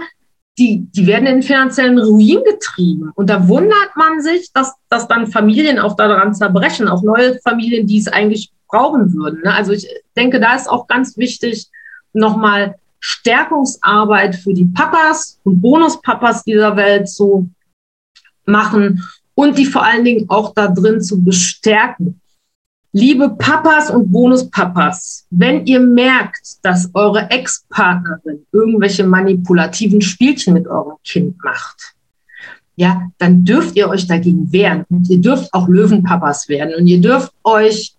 die, die werden in finanziellen Ruin getrieben. Und da wundert man sich, dass, dass dann Familien auch daran zerbrechen, auch neue Familien, die es eigentlich brauchen würden. Ne? Also ich denke, da ist auch ganz wichtig, nochmal Stärkungsarbeit für die Papas und Bonuspapas dieser Welt zu machen und die vor allen Dingen auch da drin zu bestärken. Liebe Papas und Bonuspapas, wenn ihr merkt, dass eure Ex-Partnerin irgendwelche manipulativen Spielchen mit eurem Kind macht, ja, dann dürft ihr euch dagegen wehren und ihr dürft auch Löwenpapas werden und ihr dürft euch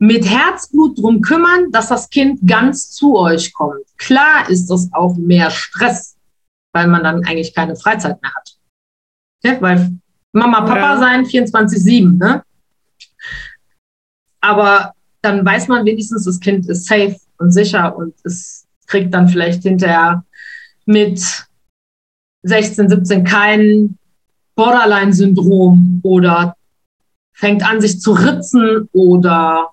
mit Herzblut drum kümmern, dass das Kind ganz zu euch kommt. Klar ist das auch mehr Stress, weil man dann eigentlich keine Freizeit mehr hat. Ja, weil Mama, Papa ja. sein 24-7, ne? Aber dann weiß man wenigstens, das Kind ist safe und sicher und es kriegt dann vielleicht hinterher mit 16, 17 kein Borderline-Syndrom oder fängt an, sich zu ritzen oder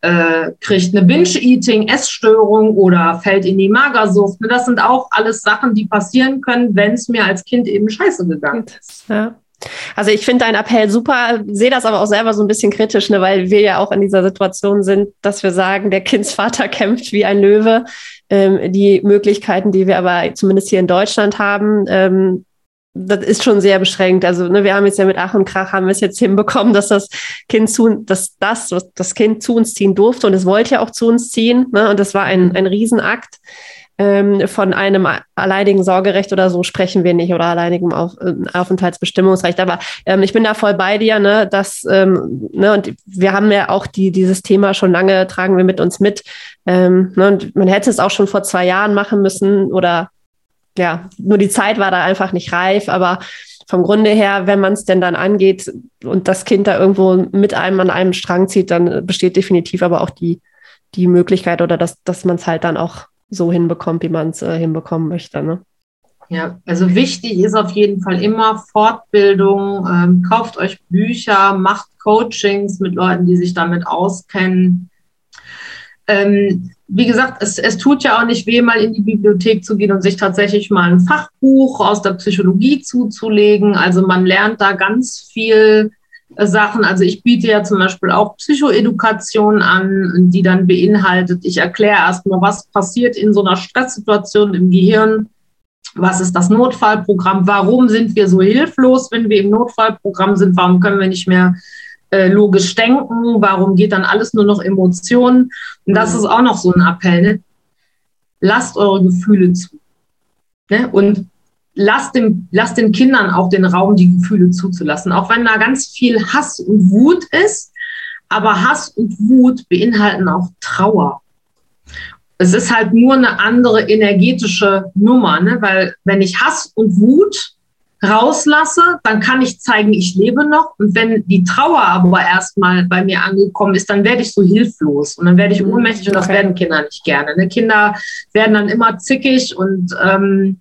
äh, kriegt eine Binge-Eating, Essstörung oder fällt in die Magersucht. Das sind auch alles Sachen, die passieren können, wenn es mir als Kind eben scheiße gegangen ist. Ja. Also ich finde deinen Appell super, sehe das aber auch selber so ein bisschen kritisch, ne, weil wir ja auch in dieser Situation sind, dass wir sagen, der Kindsvater *laughs* kämpft wie ein Löwe. Ähm, die Möglichkeiten, die wir aber zumindest hier in Deutschland haben, ähm, das ist schon sehr beschränkt. Also ne, wir haben jetzt ja mit Ach und Krach haben wir es jetzt hinbekommen, dass das Kind zu, dass das, das Kind zu uns ziehen durfte und es wollte ja auch zu uns ziehen. Ne, und das war ein, ein Riesenakt. Ähm, von einem alleinigen Sorgerecht oder so sprechen wir nicht oder alleinigem Auf, äh, Aufenthaltsbestimmungsrecht. Aber ähm, ich bin da voll bei dir, ne, dass, ähm, ne, und wir haben ja auch die, dieses Thema schon lange, tragen wir mit uns mit. Ähm, ne, und man hätte es auch schon vor zwei Jahren machen müssen oder ja, nur die Zeit war da einfach nicht reif, aber vom Grunde her, wenn man es denn dann angeht und das Kind da irgendwo mit einem an einem Strang zieht, dann besteht definitiv aber auch die, die Möglichkeit oder dass, dass man es halt dann auch so hinbekommt, wie man es äh, hinbekommen möchte. Ne? Ja, also wichtig ist auf jeden Fall immer Fortbildung. Ähm, kauft euch Bücher, macht Coachings mit Leuten, die sich damit auskennen. Ähm, wie gesagt, es, es tut ja auch nicht weh, mal in die Bibliothek zu gehen und sich tatsächlich mal ein Fachbuch aus der Psychologie zuzulegen. Also man lernt da ganz viel Sachen. Also ich biete ja zum Beispiel auch Psychoedukation an, die dann beinhaltet, ich erkläre erstmal, was passiert in so einer Stresssituation im Gehirn. Was ist das Notfallprogramm? Warum sind wir so hilflos, wenn wir im Notfallprogramm sind? Warum können wir nicht mehr äh, logisch denken? Warum geht dann alles nur noch Emotionen? Und das ist auch noch so ein Appell. Ne? Lasst eure Gefühle zu. Ne? Und lasst, dem, lasst den Kindern auch den Raum, die Gefühle zuzulassen. Auch wenn da ganz viel Hass und Wut ist. Aber Hass und Wut beinhalten auch Trauer. Es ist halt nur eine andere energetische Nummer, ne? weil wenn ich Hass und Wut rauslasse, dann kann ich zeigen, ich lebe noch. Und wenn die Trauer aber erstmal bei mir angekommen ist, dann werde ich so hilflos und dann werde ich mhm. ohnmächtig und das werden Kinder nicht gerne. Ne? Kinder werden dann immer zickig und ähm,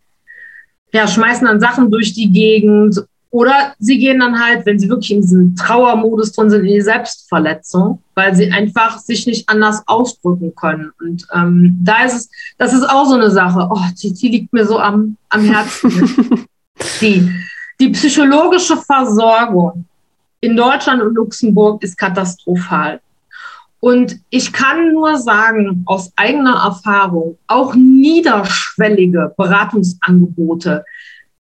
ja, schmeißen dann Sachen durch die Gegend. Oder sie gehen dann halt, wenn sie wirklich in diesem Trauermodus drin sind, in die Selbstverletzung, weil sie einfach sich nicht anders ausdrücken können. Und ähm, da ist es, das ist auch so eine Sache. Oh, die, die liegt mir so am, am Herzen. *laughs* die, die psychologische Versorgung in Deutschland und Luxemburg ist katastrophal. Und ich kann nur sagen, aus eigener Erfahrung, auch niederschwellige Beratungsangebote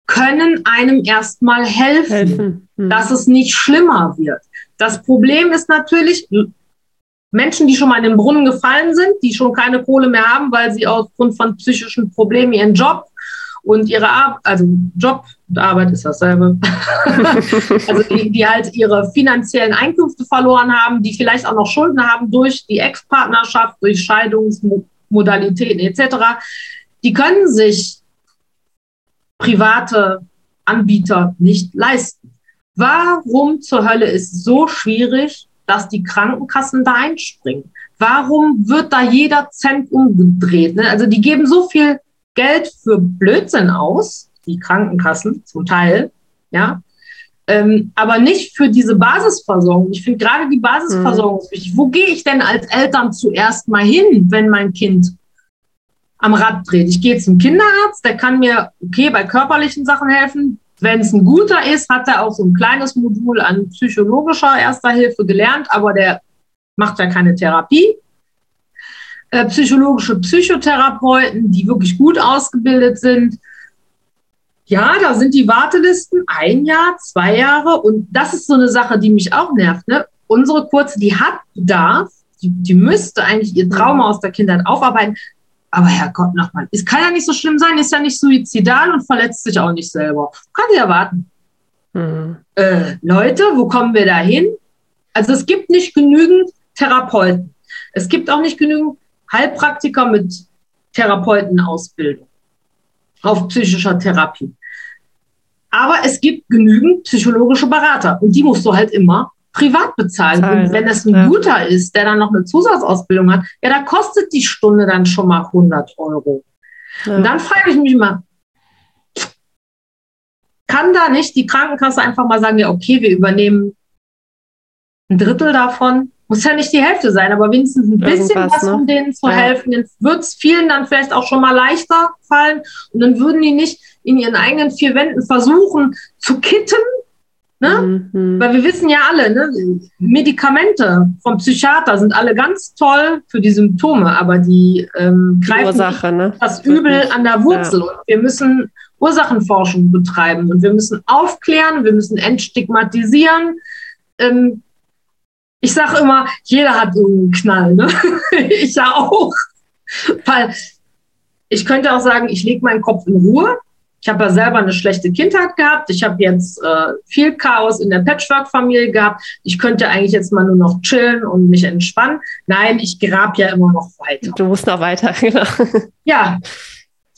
können einem erstmal helfen, helfen. Mhm. dass es nicht schlimmer wird. Das Problem ist natürlich, Menschen, die schon mal in den Brunnen gefallen sind, die schon keine Kohle mehr haben, weil sie aufgrund von psychischen Problemen ihren Job und ihre Arbeit, also Job und Arbeit ist dasselbe. *laughs* also die, die halt ihre finanziellen Einkünfte verloren haben, die vielleicht auch noch Schulden haben durch die Ex-Partnerschaft, durch Scheidungsmodalitäten etc. Die können sich private Anbieter nicht leisten. Warum zur Hölle ist es so schwierig, dass die Krankenkassen da einspringen? Warum wird da jeder Cent umgedreht? Ne? Also die geben so viel Geld für Blödsinn aus, die Krankenkassen zum Teil, ja, ähm, aber nicht für diese Basisversorgung. Ich finde gerade die Basisversorgung mhm. wichtig. Wo gehe ich denn als Eltern zuerst mal hin, wenn mein Kind am Rad dreht? Ich gehe zum Kinderarzt, der kann mir, okay, bei körperlichen Sachen helfen. Wenn es ein guter ist, hat er auch so ein kleines Modul an psychologischer Erster Hilfe gelernt, aber der macht ja keine Therapie. Äh, psychologische Psychotherapeuten, die wirklich gut ausgebildet sind. Ja, da sind die Wartelisten ein Jahr, zwei Jahre und das ist so eine Sache, die mich auch nervt. Ne? Unsere Kurze, die hat Bedarf, die, die müsste eigentlich ihr Trauma aus der Kindheit aufarbeiten. Aber Herrgott, nochmal, es kann ja nicht so schlimm sein, ist ja nicht suizidal und verletzt sich auch nicht selber. Kann sie erwarten. Mhm. Äh, Leute, wo kommen wir da hin? Also es gibt nicht genügend Therapeuten. Es gibt auch nicht genügend Heilpraktiker mit Therapeutenausbildung auf psychischer Therapie. Aber es gibt genügend psychologische Berater und die musst du halt immer privat bezahlen. Zahlen. Und wenn es ein ja. guter ist, der dann noch eine Zusatzausbildung hat, ja, da kostet die Stunde dann schon mal 100 Euro. Ja. Und dann frage ich mich mal, kann da nicht die Krankenkasse einfach mal sagen, ja, okay, wir übernehmen ein Drittel davon? Muss ja nicht die Hälfte sein, aber wenigstens ein bisschen Irgendwas, was ne? von denen zu ja. helfen. Dann wird es vielen dann vielleicht auch schon mal leichter fallen. Und dann würden die nicht in ihren eigenen vier Wänden versuchen zu kitten, Ne? Mhm. Weil wir wissen ja alle, ne? Medikamente vom Psychiater sind alle ganz toll für die Symptome, aber die ähm, greifen Ursache, ne? das Übel an der Wurzel. Ja. wir müssen Ursachenforschung betreiben und wir müssen aufklären, wir müssen entstigmatisieren. Ähm, ich sage immer, jeder hat einen Knall. Ne? *laughs* ich ja auch. Weil ich könnte auch sagen, ich lege meinen Kopf in Ruhe ich habe ja selber eine schlechte Kindheit gehabt. Ich habe jetzt äh, viel Chaos in der Patchwork-Familie gehabt. Ich könnte eigentlich jetzt mal nur noch chillen und mich entspannen. Nein, ich grab ja immer noch weiter. Du musst noch weiter, *laughs* genau. Ja,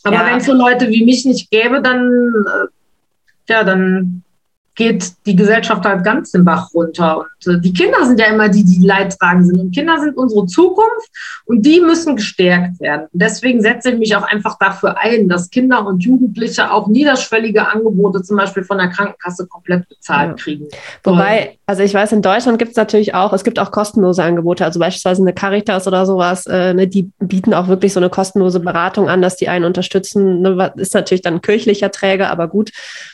aber ja. wenn es so Leute wie mich nicht gäbe, dann, äh, ja, dann geht die Gesellschaft halt ganz den Bach runter. Und äh, die Kinder sind ja immer die, die leidtragend sind. Und Kinder sind unsere Zukunft und die müssen gestärkt werden. Und deswegen setze ich mich auch einfach dafür ein, dass Kinder und Jugendliche auch niederschwellige Angebote zum Beispiel von der Krankenkasse komplett bezahlt ja. kriegen. Wobei, also ich weiß, in Deutschland gibt es natürlich auch, es gibt auch kostenlose Angebote, also beispielsweise eine Caritas oder sowas, äh, ne, die bieten auch wirklich so eine kostenlose Beratung an, dass die einen unterstützen. Ne, ist natürlich dann kirchlicher Träger, aber gut.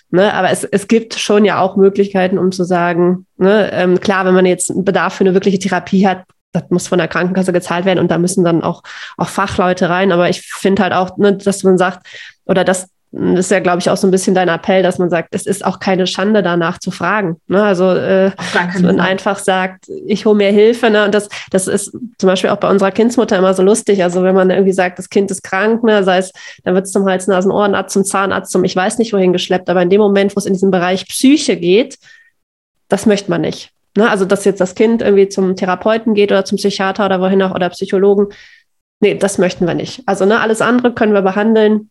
Ne, aber es, es gibt schon ja auch Möglichkeiten, um zu sagen, ne, ähm, klar, wenn man jetzt einen Bedarf für eine wirkliche Therapie hat, das muss von der Krankenkasse gezahlt werden und da müssen dann auch, auch Fachleute rein. Aber ich finde halt auch, ne, dass man sagt, oder dass das ist ja, glaube ich, auch so ein bisschen dein Appell, dass man sagt, es ist auch keine Schande, danach zu fragen. Ne? Also, äh, dass man einfach sagt, ich hole mir Hilfe. Ne? Und das, das ist zum Beispiel auch bei unserer Kindsmutter immer so lustig. Also, wenn man irgendwie sagt, das Kind ist krank, ne? sei es, dann wird es zum Hals, Nasen, Ohrenarzt, zum Zahnarzt, zum ich weiß nicht wohin geschleppt. Aber in dem Moment, wo es in diesen Bereich Psyche geht, das möchte man nicht. Ne? Also, dass jetzt das Kind irgendwie zum Therapeuten geht oder zum Psychiater oder wohin auch oder Psychologen. Nee, das möchten wir nicht. Also, ne, alles andere können wir behandeln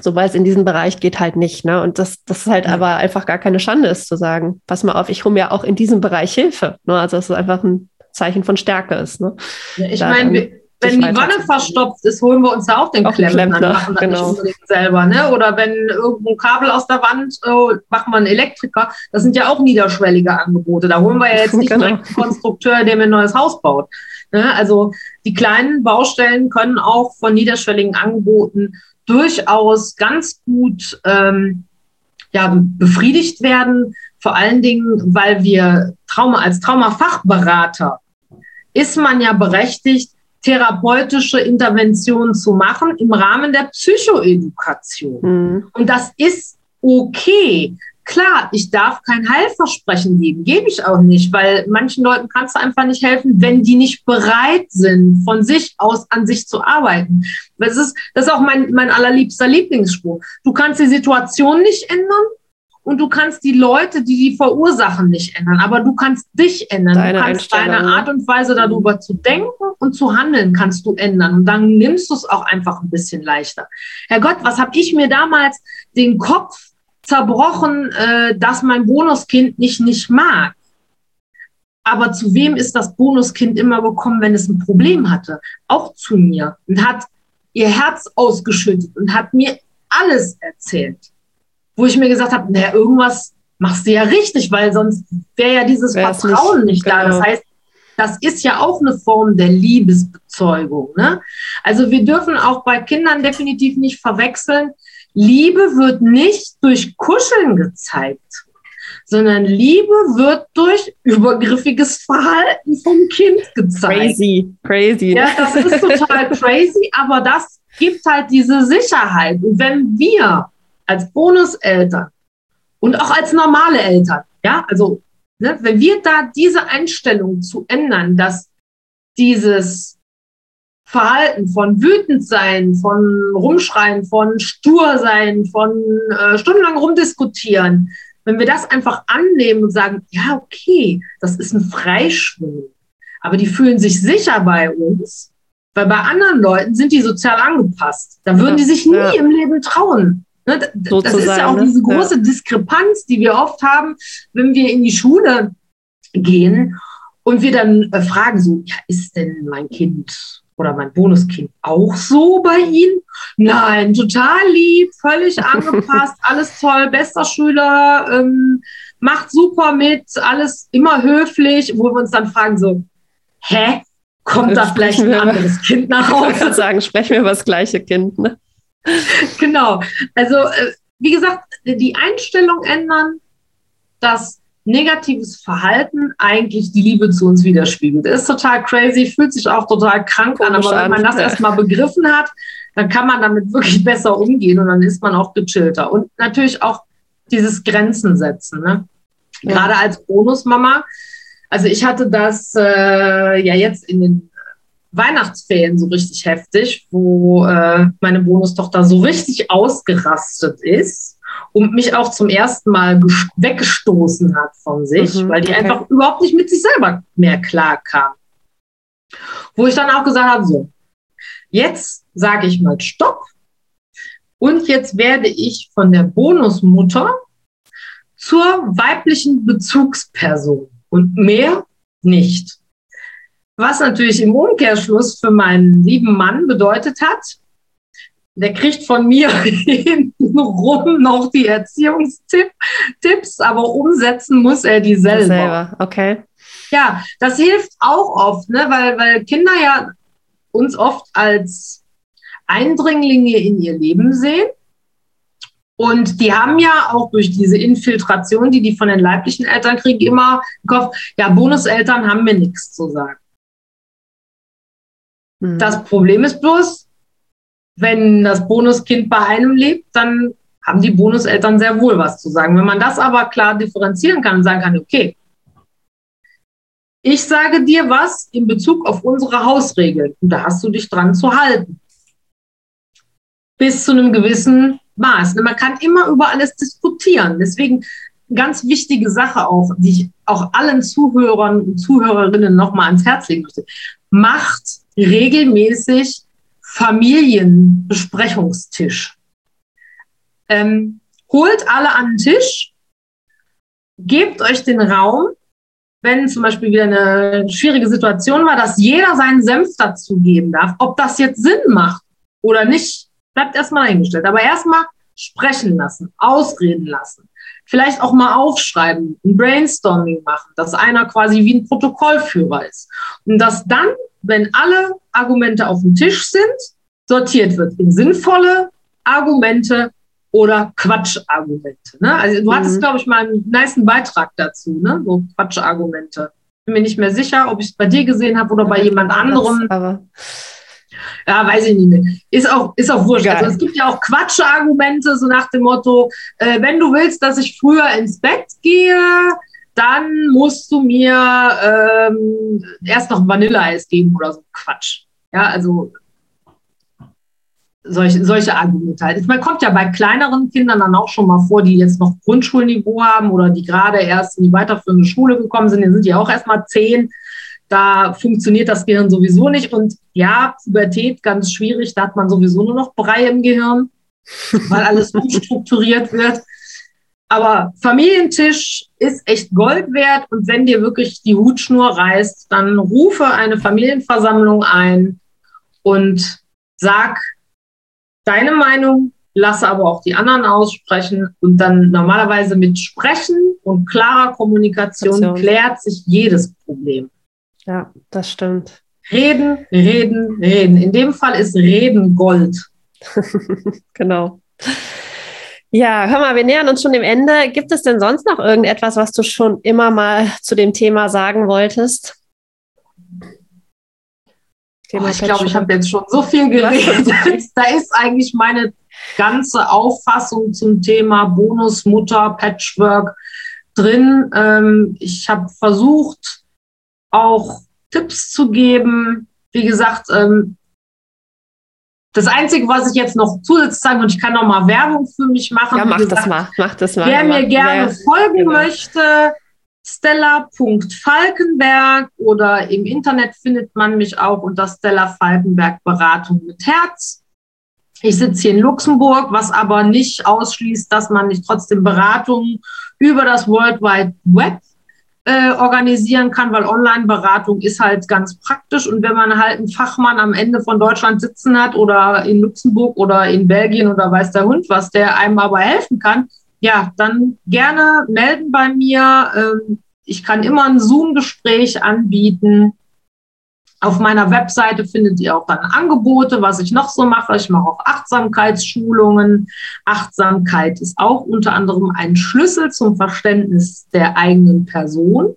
sobald es in diesen Bereich geht, halt nicht. Ne? Und das, das ist halt ja. aber einfach gar keine Schande ist zu sagen, pass mal auf, ich hole mir auch in diesem Bereich Hilfe. Ne? Also dass es einfach ein Zeichen von Stärke ist. Ne? Ja, ich meine, wenn die Wanne verstopft ist, holen wir uns ja auch den auch Klempner, Klempner machen genau. selber. Ne? Oder wenn irgendein Kabel aus der Wand, oh, machen wir einen Elektriker. Das sind ja auch niederschwellige Angebote. Da holen wir ja jetzt *laughs* nicht genau. einen Konstrukteur, der mir ein neues Haus baut. Ne? Also die kleinen Baustellen können auch von niederschwelligen Angeboten durchaus ganz gut ähm, ja, befriedigt werden. Vor allen Dingen, weil wir Trauma als Traumafachberater ist man ja berechtigt, therapeutische Interventionen zu machen im Rahmen der Psychoedukation. Mhm. Und das ist okay. Klar, ich darf kein Heilversprechen geben, gebe ich auch nicht, weil manchen Leuten kannst du einfach nicht helfen, wenn die nicht bereit sind, von sich aus an sich zu arbeiten. Das ist, das ist auch mein, mein allerliebster Lieblingsspruch. Du kannst die Situation nicht ändern und du kannst die Leute, die die verursachen, nicht ändern, aber du kannst dich ändern. Deine du kannst deine Art und Weise darüber zu denken und zu handeln, kannst du ändern. Und dann nimmst du es auch einfach ein bisschen leichter. Herr Gott, was habe ich mir damals den Kopf zerbrochen, äh, dass mein Bonuskind mich nicht mag. Aber zu wem ist das Bonuskind immer gekommen, wenn es ein Problem hatte? Auch zu mir und hat ihr Herz ausgeschüttet und hat mir alles erzählt. Wo ich mir gesagt habe, naja, irgendwas machst du ja richtig, weil sonst wäre ja dieses Wär's Vertrauen nicht, nicht da. Genau. Das heißt, das ist ja auch eine Form der Liebesbezeugung. Ne? Also wir dürfen auch bei Kindern definitiv nicht verwechseln, Liebe wird nicht durch Kuscheln gezeigt, sondern Liebe wird durch übergriffiges Verhalten vom Kind gezeigt. Crazy, crazy. Ja, das ist total *laughs* crazy, aber das gibt halt diese Sicherheit. Und wenn wir als Bonuseltern und auch als normale Eltern, ja, also ne, wenn wir da diese Einstellung zu ändern, dass dieses Verhalten von wütend sein, von rumschreien, von stur sein, von äh, stundenlang rumdiskutieren, wenn wir das einfach annehmen und sagen, ja, okay, das ist ein Freischwimmen. aber die fühlen sich sicher bei uns, weil bei anderen Leuten sind die sozial angepasst. Da würden die sich nie ja. im Leben trauen. Ne? Das ist ja auch ne? diese große ja. Diskrepanz, die wir oft haben, wenn wir in die Schule gehen und wir dann äh, fragen so, ja, ist denn mein Kind oder mein Bonuskind auch so bei Ihnen? Nein, total lieb, völlig *laughs* angepasst, alles toll, bester Schüler, ähm, macht super mit, alles immer höflich, wo wir uns dann fragen so, hä? Kommt da vielleicht ein anderes Kind nach *laughs* Hause? Ich würde sagen, sprechen wir über das gleiche Kind. Ne? genau. Also, äh, wie gesagt, die Einstellung ändern, dass negatives Verhalten eigentlich die Liebe zu uns widerspiegelt. Ist total crazy, fühlt sich auch total krank an, aber wenn man das erstmal begriffen hat, dann kann man damit wirklich besser umgehen und dann ist man auch gechillter. Und natürlich auch dieses Grenzen setzen. Ne? Ja. Gerade als Bonusmama. Also ich hatte das äh, ja jetzt in den Weihnachtsferien so richtig heftig, wo äh, meine Bonustochter so richtig ausgerastet ist und mich auch zum ersten Mal weggestoßen hat von sich, mhm, weil die okay. einfach überhaupt nicht mit sich selber mehr klar kam. Wo ich dann auch gesagt habe, so, jetzt sage ich mal Stopp und jetzt werde ich von der Bonusmutter zur weiblichen Bezugsperson und mehr nicht. Was natürlich im Umkehrschluss für meinen lieben Mann bedeutet hat, der kriegt von mir *laughs* *laughs* hintenrum noch die Erziehungstipps, aber umsetzen muss er die selber. selber. Okay. Ja, das hilft auch oft, ne? weil, weil Kinder ja uns oft als Eindringlinge in ihr Leben sehen. Und die haben ja auch durch diese Infiltration, die die von den leiblichen Eltern kriegen, immer im Kopf, ja, Bonuseltern haben mir nichts zu sagen. Mhm. Das Problem ist bloß, wenn das Bonuskind bei einem lebt, dann haben die Bonuseltern sehr wohl was zu sagen. Wenn man das aber klar differenzieren kann und sagen kann, okay, ich sage dir was in Bezug auf unsere Hausregeln und da hast du dich dran zu halten. Bis zu einem gewissen Maß. Man kann immer über alles diskutieren. Deswegen ganz wichtige Sache auch, die ich auch allen Zuhörern und Zuhörerinnen nochmal ans Herz legen möchte. Macht regelmäßig Familienbesprechungstisch. Ähm, holt alle an den Tisch, gebt euch den Raum, wenn zum Beispiel wieder eine schwierige Situation war, dass jeder seinen Senf dazu geben darf. Ob das jetzt Sinn macht oder nicht, bleibt erstmal eingestellt. Aber erstmal sprechen lassen, ausreden lassen. Vielleicht auch mal aufschreiben, ein Brainstorming machen, dass einer quasi wie ein Protokollführer ist. Und dass dann wenn alle Argumente auf dem Tisch sind, sortiert wird in sinnvolle Argumente oder Quatschargumente. Ne? Also du mhm. hattest, glaube ich, mal einen nice Beitrag dazu, ne? so Quatschargumente. Bin mir nicht mehr sicher, ob ich es bei dir gesehen habe oder bei jemand anderem. Aber ja, weiß ich nicht mehr. Ist auch, ist auch wurscht. Also es gibt ja auch Quatschargumente, so nach dem Motto, äh, wenn du willst, dass ich früher ins Bett gehe, dann musst du mir ähm, erst noch Vanilleeis geben oder so Quatsch. Ja, also solche, solche Argumente halt. Man kommt ja bei kleineren Kindern dann auch schon mal vor, die jetzt noch Grundschulniveau haben oder die gerade erst in die weiterführende Schule gekommen sind, dann sind die auch erst mal zehn. Da funktioniert das Gehirn sowieso nicht. Und ja, Pubertät ganz schwierig, da hat man sowieso nur noch Brei im Gehirn, weil alles *laughs* umstrukturiert wird. Aber Familientisch ist echt Gold wert und wenn dir wirklich die Hutschnur reißt, dann rufe eine Familienversammlung ein und sag deine Meinung, lasse aber auch die anderen aussprechen und dann normalerweise mit Sprechen und klarer Kommunikation Station. klärt sich jedes Problem. Ja, das stimmt. Reden, reden, reden. In dem Fall ist Reden Gold. *laughs* genau. Ja, hör mal, wir nähern uns schon dem Ende. Gibt es denn sonst noch irgendetwas, was du schon immer mal zu dem Thema sagen wolltest? Thema oh, ich glaube, ich habe jetzt schon so viel geredet. *laughs* da ist eigentlich meine ganze Auffassung zum Thema Bonusmutter, Patchwork drin. Ähm, ich habe versucht, auch Tipps zu geben. Wie gesagt, ähm, das Einzige, was ich jetzt noch zusätzlich sagen und ich kann noch mal Werbung für mich machen. Ja, mach gesagt, das mal, mach das mal. Wer mir gerne wer, folgen genau. möchte, Stella.falkenberg oder im Internet findet man mich auch unter Stella Falkenberg Beratung mit Herz. Ich sitze hier in Luxemburg, was aber nicht ausschließt, dass man nicht trotzdem Beratungen über das World Wide Web äh, organisieren kann, weil Online-Beratung ist halt ganz praktisch. Und wenn man halt einen Fachmann am Ende von Deutschland sitzen hat oder in Luxemburg oder in Belgien oder weiß der Hund was, der einem aber helfen kann, ja, dann gerne melden bei mir. Ähm, ich kann immer ein Zoom-Gespräch anbieten. Auf meiner Webseite findet ihr auch dann Angebote, was ich noch so mache. Ich mache auch Achtsamkeitsschulungen. Achtsamkeit ist auch unter anderem ein Schlüssel zum Verständnis der eigenen Person.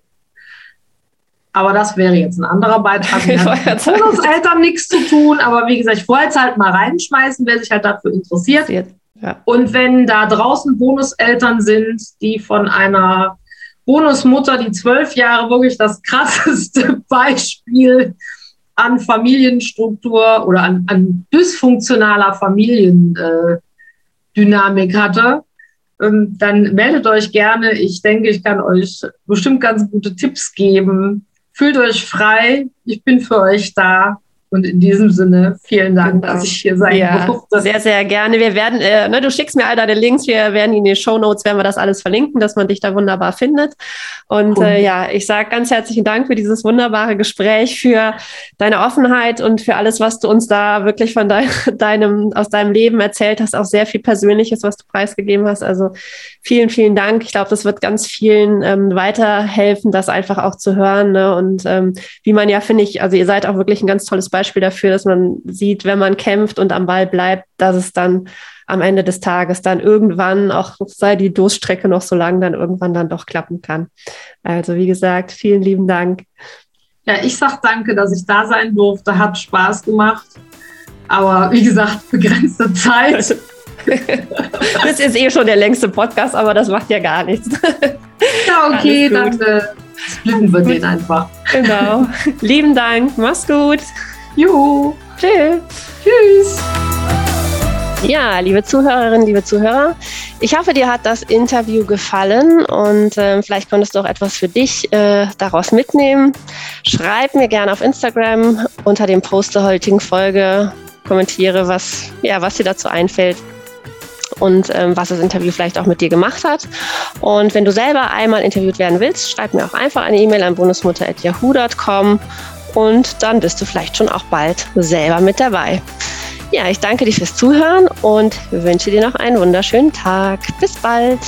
Aber das wäre jetzt ein anderer Beitrag. *laughs* Mit Eltern nichts zu tun. Aber wie gesagt, ich wollte es halt mal reinschmeißen, wer sich halt dafür interessiert. Und wenn da draußen Bonuseltern sind, die von einer Bonusmutter, die zwölf Jahre wirklich das krasseste *laughs* Beispiel an Familienstruktur oder an, an dysfunktionaler Familiendynamik hatte, ähm, dann meldet euch gerne. Ich denke, ich kann euch bestimmt ganz gute Tipps geben. Fühlt euch frei. Ich bin für euch da. Und in diesem Sinne, vielen Dank, genau. dass ich hier sein ja, durfte. Sehr, sehr gerne. Wir werden, äh, ne, du schickst mir all deine Links, wir werden in den Show Notes, werden wir das alles verlinken, dass man dich da wunderbar findet. Und cool. äh, ja, ich sage ganz herzlichen Dank für dieses wunderbare Gespräch, für deine Offenheit und für alles, was du uns da wirklich von dein, *laughs* deinem, aus deinem Leben erzählt hast, auch sehr viel Persönliches, was du preisgegeben hast. Also vielen, vielen Dank. Ich glaube, das wird ganz vielen ähm, weiterhelfen, das einfach auch zu hören. Ne? Und ähm, wie man ja, finde ich, also ihr seid auch wirklich ein ganz tolles Beispiel Beispiel dafür, dass man sieht, wenn man kämpft und am Ball bleibt, dass es dann am Ende des Tages dann irgendwann, auch sei die Durststrecke noch so lang, dann irgendwann dann doch klappen kann. Also wie gesagt, vielen lieben Dank. Ja, ich sag danke, dass ich da sein durfte. Hat Spaß gemacht. Aber wie gesagt, *laughs* begrenzte Zeit. *laughs* das ist eh schon der längste Podcast, aber das macht ja gar nichts. *laughs* Ja, okay, dann äh, splitten wir den einfach. Genau. Lieben Dank. Mach's gut. Juhu. Tschüss. Tschüss. Ja, liebe Zuhörerinnen, liebe Zuhörer, ich hoffe, dir hat das Interview gefallen und äh, vielleicht konntest du auch etwas für dich äh, daraus mitnehmen. Schreib mir gerne auf Instagram unter dem Post der heutigen Folge, kommentiere, was, ja, was dir dazu einfällt und ähm, was das Interview vielleicht auch mit dir gemacht hat. Und wenn du selber einmal interviewt werden willst, schreib mir auch einfach eine E-Mail an bundesmutter.yahoo.com und dann bist du vielleicht schon auch bald selber mit dabei. Ja, ich danke dir fürs Zuhören und wünsche dir noch einen wunderschönen Tag. Bis bald.